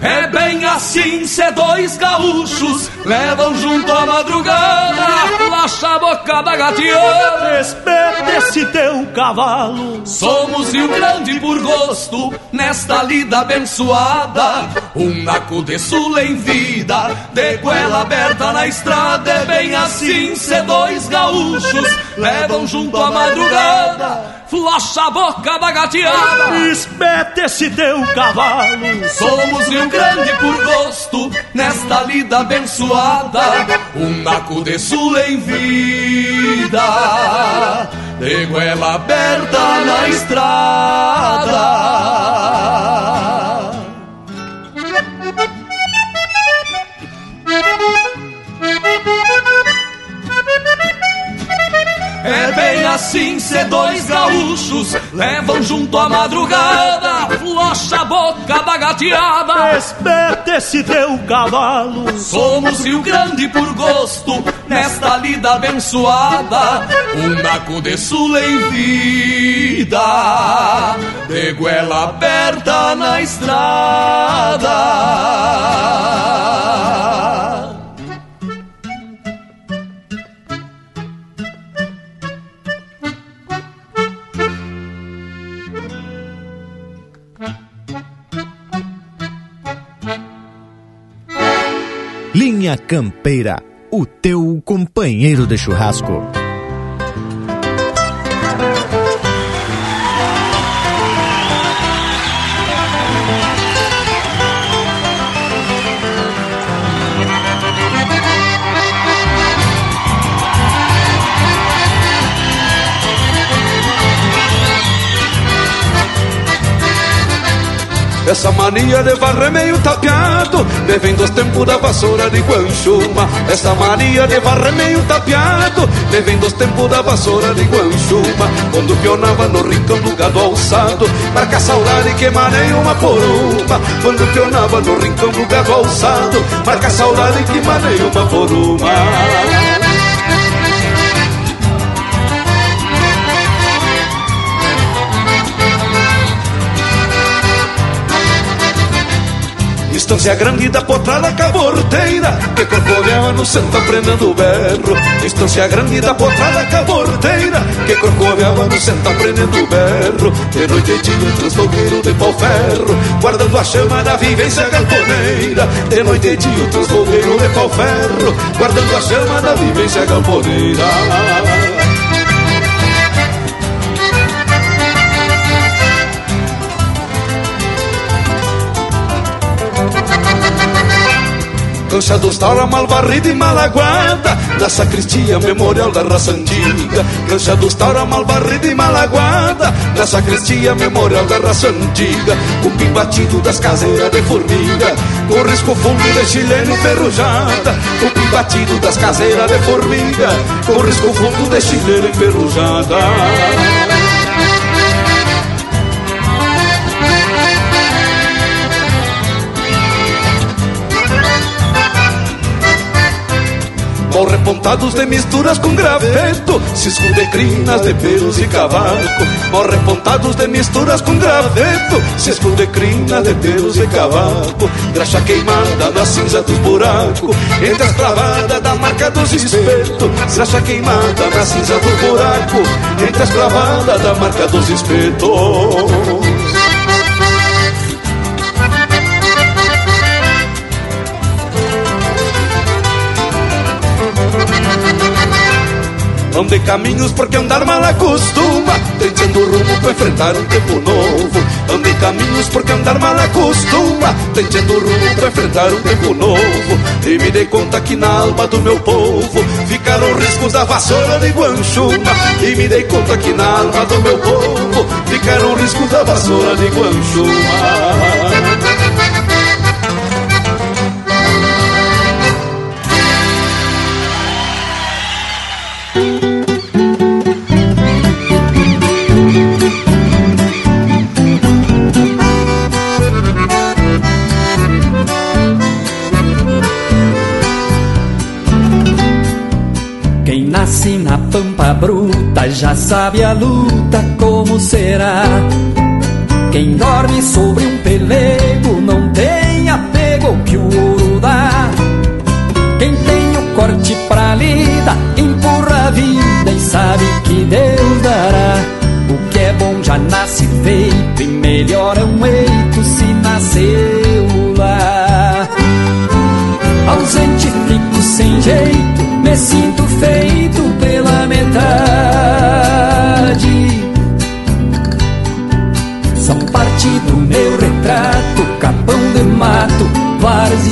É bem assim, cê dois gaúchos levam junto à madrugada, laxa a boca da gateada. Espeta esse teu cavalo. Somos Rio Grande por gosto, nesta lida abençoada. Um naco de sul em vida, de goela aberta na estrada. É bem assim, cê dois gaúchos levam junto à madrugada. Flocha a boca da gateada Espete esse teu cavalo. Somos Rio Grande por gosto Nesta lida abençoada. Um naco de sul em vida De goela aberta na estrada É bem assim, cê dois gaúchos levam junto à madrugada, flocha a boca da gateada. Espete esse teu cavalo. Somos Rio Grande por gosto, nesta lida abençoada. Um naco de sul em vida, de goela aberta na estrada. Linha Campeira, o teu companheiro de churrasco. Essa mania de varrer meio tapeado Me vem dos tempos da vassoura de Guanchuma. Essa mania de varrer meio tapeado. Me vem dos tempos da vassoura de Guanchuma. Quando pionava no rincão do gado alçado. Marca saudade que maneia uma por uma Quando pionava no rincão do gado alçado. Marca saudade que maneia uma por uma Distância grande da potrada caborteira. Que corcoveava no centro aprendendo o berro. Distância grande da potrada caborteira. Que corcoveava no centro aprendendo o berro. De noite e dia fogueiros de pau ferro. Guardando a chama da vivência galponeira. De noite e dia fogueiros de pau ferro. Guardando a chama da vivência galponeira Cancha dos Taura, Malvarrida e Malaguada Na sacristia, memorial da raça antiga. Cancha dos Taura, Malvarrida e Malaguada Na sacristia, memorial da raça antiga. Cupim batido das caseiras de formiga Com risco fundo de chileno enferrujada Cupim batido das caseiras de formiga Com risco fundo de chileno enferrujada Mal repontados de misturas com graveto Cisco de crinas, de pelos e cavaco Mal repontados de misturas com graveto Cisco de crinas, de pelos e cavaco Graxa queimada na cinza dos buracos Entre as cravadas da marca dos espetos. Graxa queimada na cinza dos buracos Entre as cravadas da marca dos espetos Ande caminhos porque andar mal acostuma. Tentando rumo pra enfrentar um tempo novo. Ande caminhos porque andar mal acostuma. Tentando rumo pra enfrentar um tempo novo. E me dei conta que na alma do meu povo Ficaram riscos da vassoura de guanchuma. E me dei conta que na alma do meu povo Ficaram riscos da vassoura de guanchuma pampa bruta já sabe a luta como será. Quem dorme sobre um pelego não tem apego que o ouro dá. Quem tem o corte pra lida empurra a vida e sabe que Deus dará. O que é bom já nasce feito e melhor é um eito se nasceu lá. Ausente fico sem jeito, me sinto feito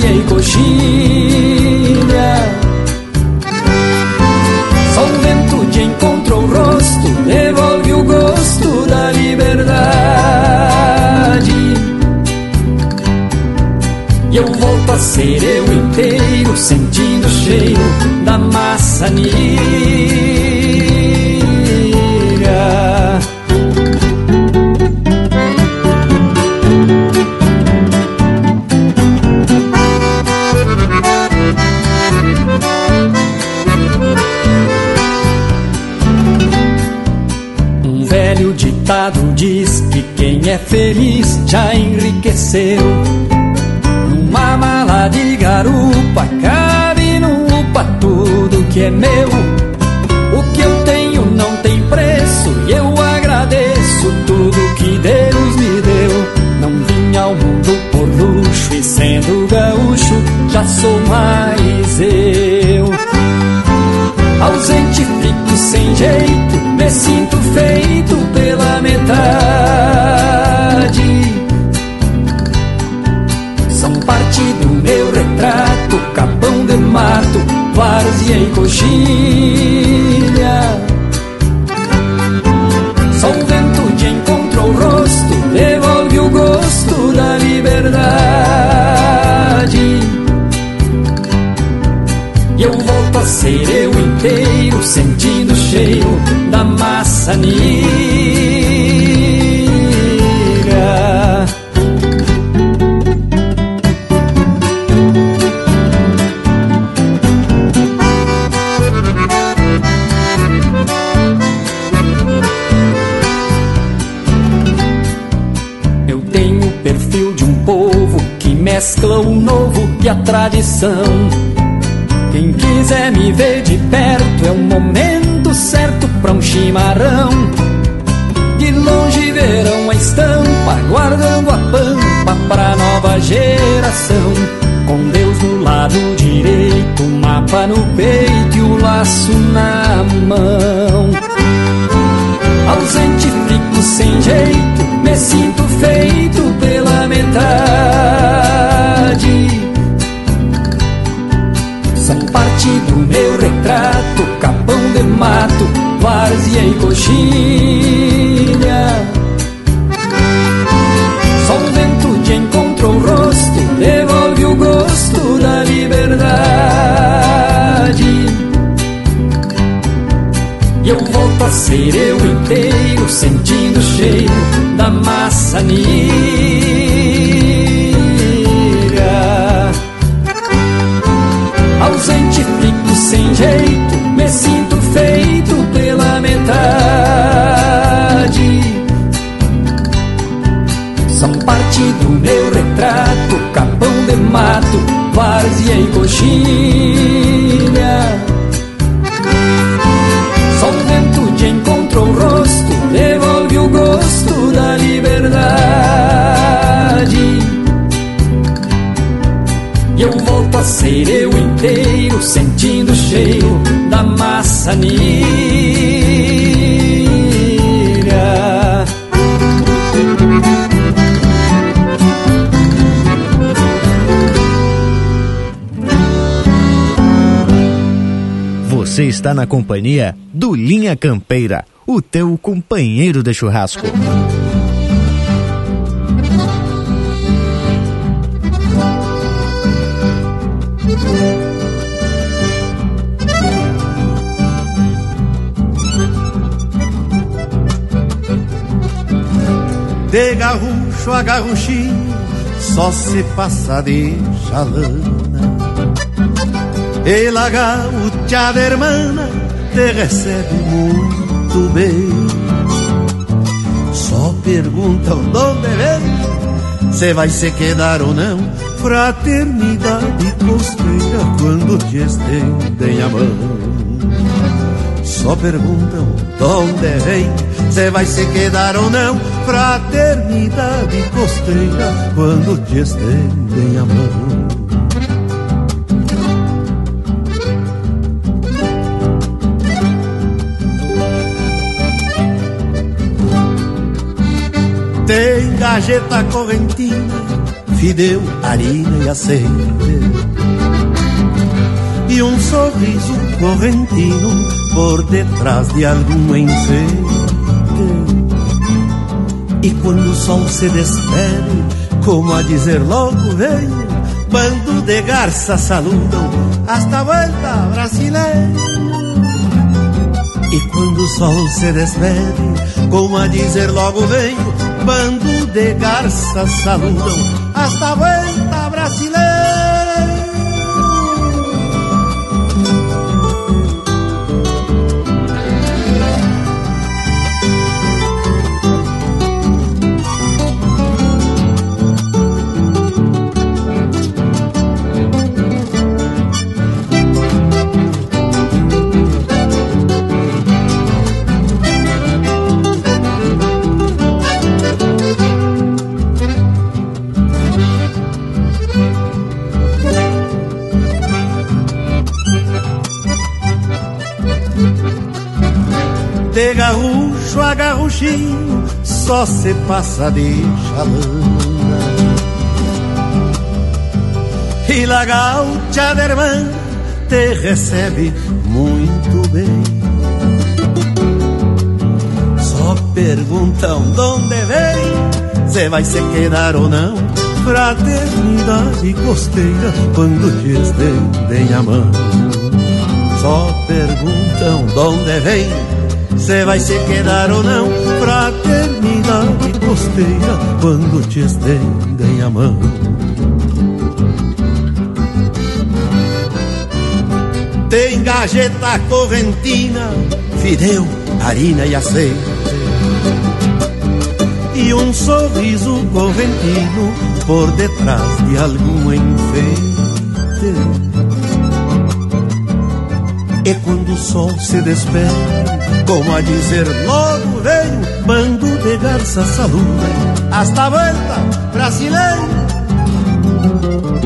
e coxilha. Só o vento de encontro o rosto, devolve o gosto da liberdade. E eu volto a ser eu inteiro, sentindo o cheiro da maçanilha. Feliz já enriqueceu. Numa mala de garupa cabe no upa tudo que é meu. O que eu tenho não tem preço e eu agradeço tudo que Deus me deu. Não vim ao mundo por luxo e sendo gaúcho já sou mais eu. Ausente fico sem jeito, e coxilha. Só o vento de encontro ao rosto, devolve o gosto da liberdade. E eu volto a ser eu inteiro, sentindo o cheiro da maçanilha. A tradição. Quem quiser me ver de perto é o momento certo pra um chimarrão. De longe verão a estampa, guardando a pampa pra nova geração. Com Deus no lado direito, mapa no peito e o laço na mão. Ausente fico sem jeito, me sinto feito e coxilha. Só o vento de encontro o rosto, devolve o gosto da liberdade. E eu volto a ser eu inteiro, sentindo o cheiro da maçanilha. Ausente fico sem jeito, e coxilha. Só o vento de encontro o rosto, devolve o gosto da liberdade. E eu volto a ser eu inteiro, sentindo o cheiro da maçanilha. Você está na companhia do Linha Campeira, o teu companheiro de churrasco. De garrucho a garruchinho só se passa de chalana. E la gaúcha de hermana te recebe muito bem. Só perguntam de onde vem, se vai se quedar ou não. Fraternidade costeira quando te estendem a mão. Só perguntam de onde vem, se vai se quedar ou não. Fraternidade costeira quando te estendem a mão. Tem gajeta correntina, fideu, harina e azeite. E um sorriso correntino por detrás de algum enfeite. E quando o sol se despede, como a dizer logo vem, bando de garças saludam, hasta vuelta brasileiro. E quando o sol se despede, como a dizer logo venho, bando de garças saludam, hasta vuelta brasileiro. Só se passa de chalana. E la gaucha de irmã te recebe muito bem. Só perguntam de onde vem, se vai se quedar ou não. Fraternidade costeira quando te estendem a mão. Só perguntam de onde vem, se vai se quedar ou não. Fraternidade costeira quando te estendem a mão. Tem gajeta correntina, fideu, harina e azeite. E um sorriso correntino por detrás de algum enfeite. E quando o sol se despede, como a dizer logo veio, bando de garça saluda, hasta volta brasileiro.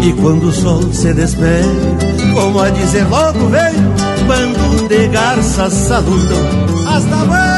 E quando o sol se despede, como a dizer logo veio, bando de garças saludam, hasta volta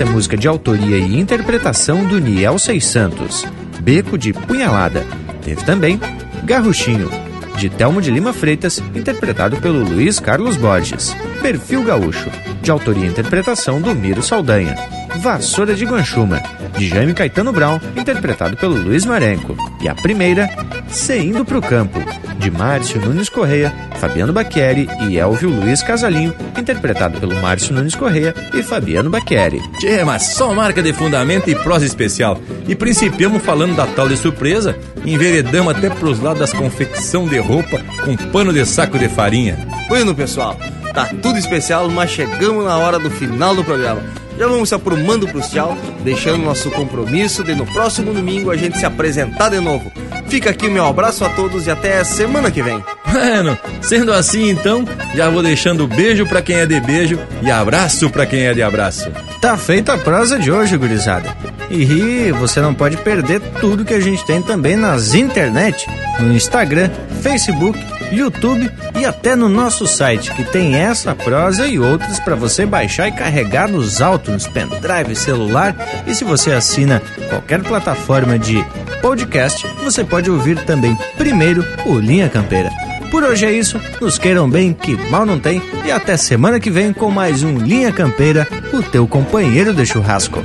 Essa é música de autoria e interpretação do Niel Seis Santos, Beco de Punhalada. Teve também Garruchinho, de Telmo de Lima Freitas, interpretado pelo Luiz Carlos Borges. Perfil Gaúcho, de autoria e interpretação do Miro Saldanha. Vassoura de Guanchuma, de Jaime Caetano Brown, interpretado pelo Luiz Marenco. E a primeira, Se Indo Pro Campo, de Márcio Nunes Correia, Fabiano Bacchieri e Elvio Luiz Casalinho, interpretado pelo Márcio Nunes Correia e Fabiano Bacchieri. Tchê, mas só marca de fundamento e prosa especial. E principiamos falando da tal de surpresa, enveredamos até pros lados das confecção de roupa com pano de saco de farinha. Bueno, pessoal, tá tudo especial, mas chegamos na hora do final do programa. Já vamos se aprumando pro tchau, deixando nosso compromisso de no próximo domingo a gente se apresentar de novo. Fica aqui o meu abraço a todos e até semana que vem. Bueno, sendo assim então, já vou deixando beijo para quem é de beijo e abraço para quem é de abraço. Tá feita a prosa de hoje, gurizada. E você não pode perder tudo que a gente tem também nas internet, no Instagram, Facebook, YouTube e até no nosso site, que tem essa prosa e outras para você baixar e carregar nos altos, pendrive, celular. E se você assina qualquer plataforma de podcast, você pode ouvir também primeiro o Linha Campeira. Por hoje é isso, nos queiram bem, que mal não tem, e até semana que vem com mais um Linha Campeira, o teu companheiro de churrasco.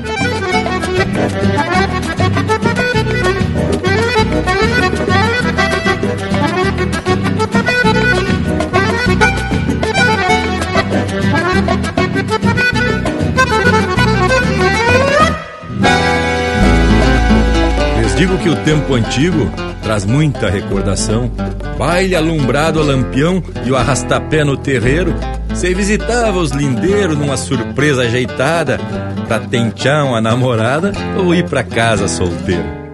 Digo que o tempo antigo traz muita recordação. Baile alumbrado a lampião e o arrastapé no terreiro. Você visitava os lindeiros numa surpresa ajeitada pra tentear uma namorada ou ir pra casa solteiro.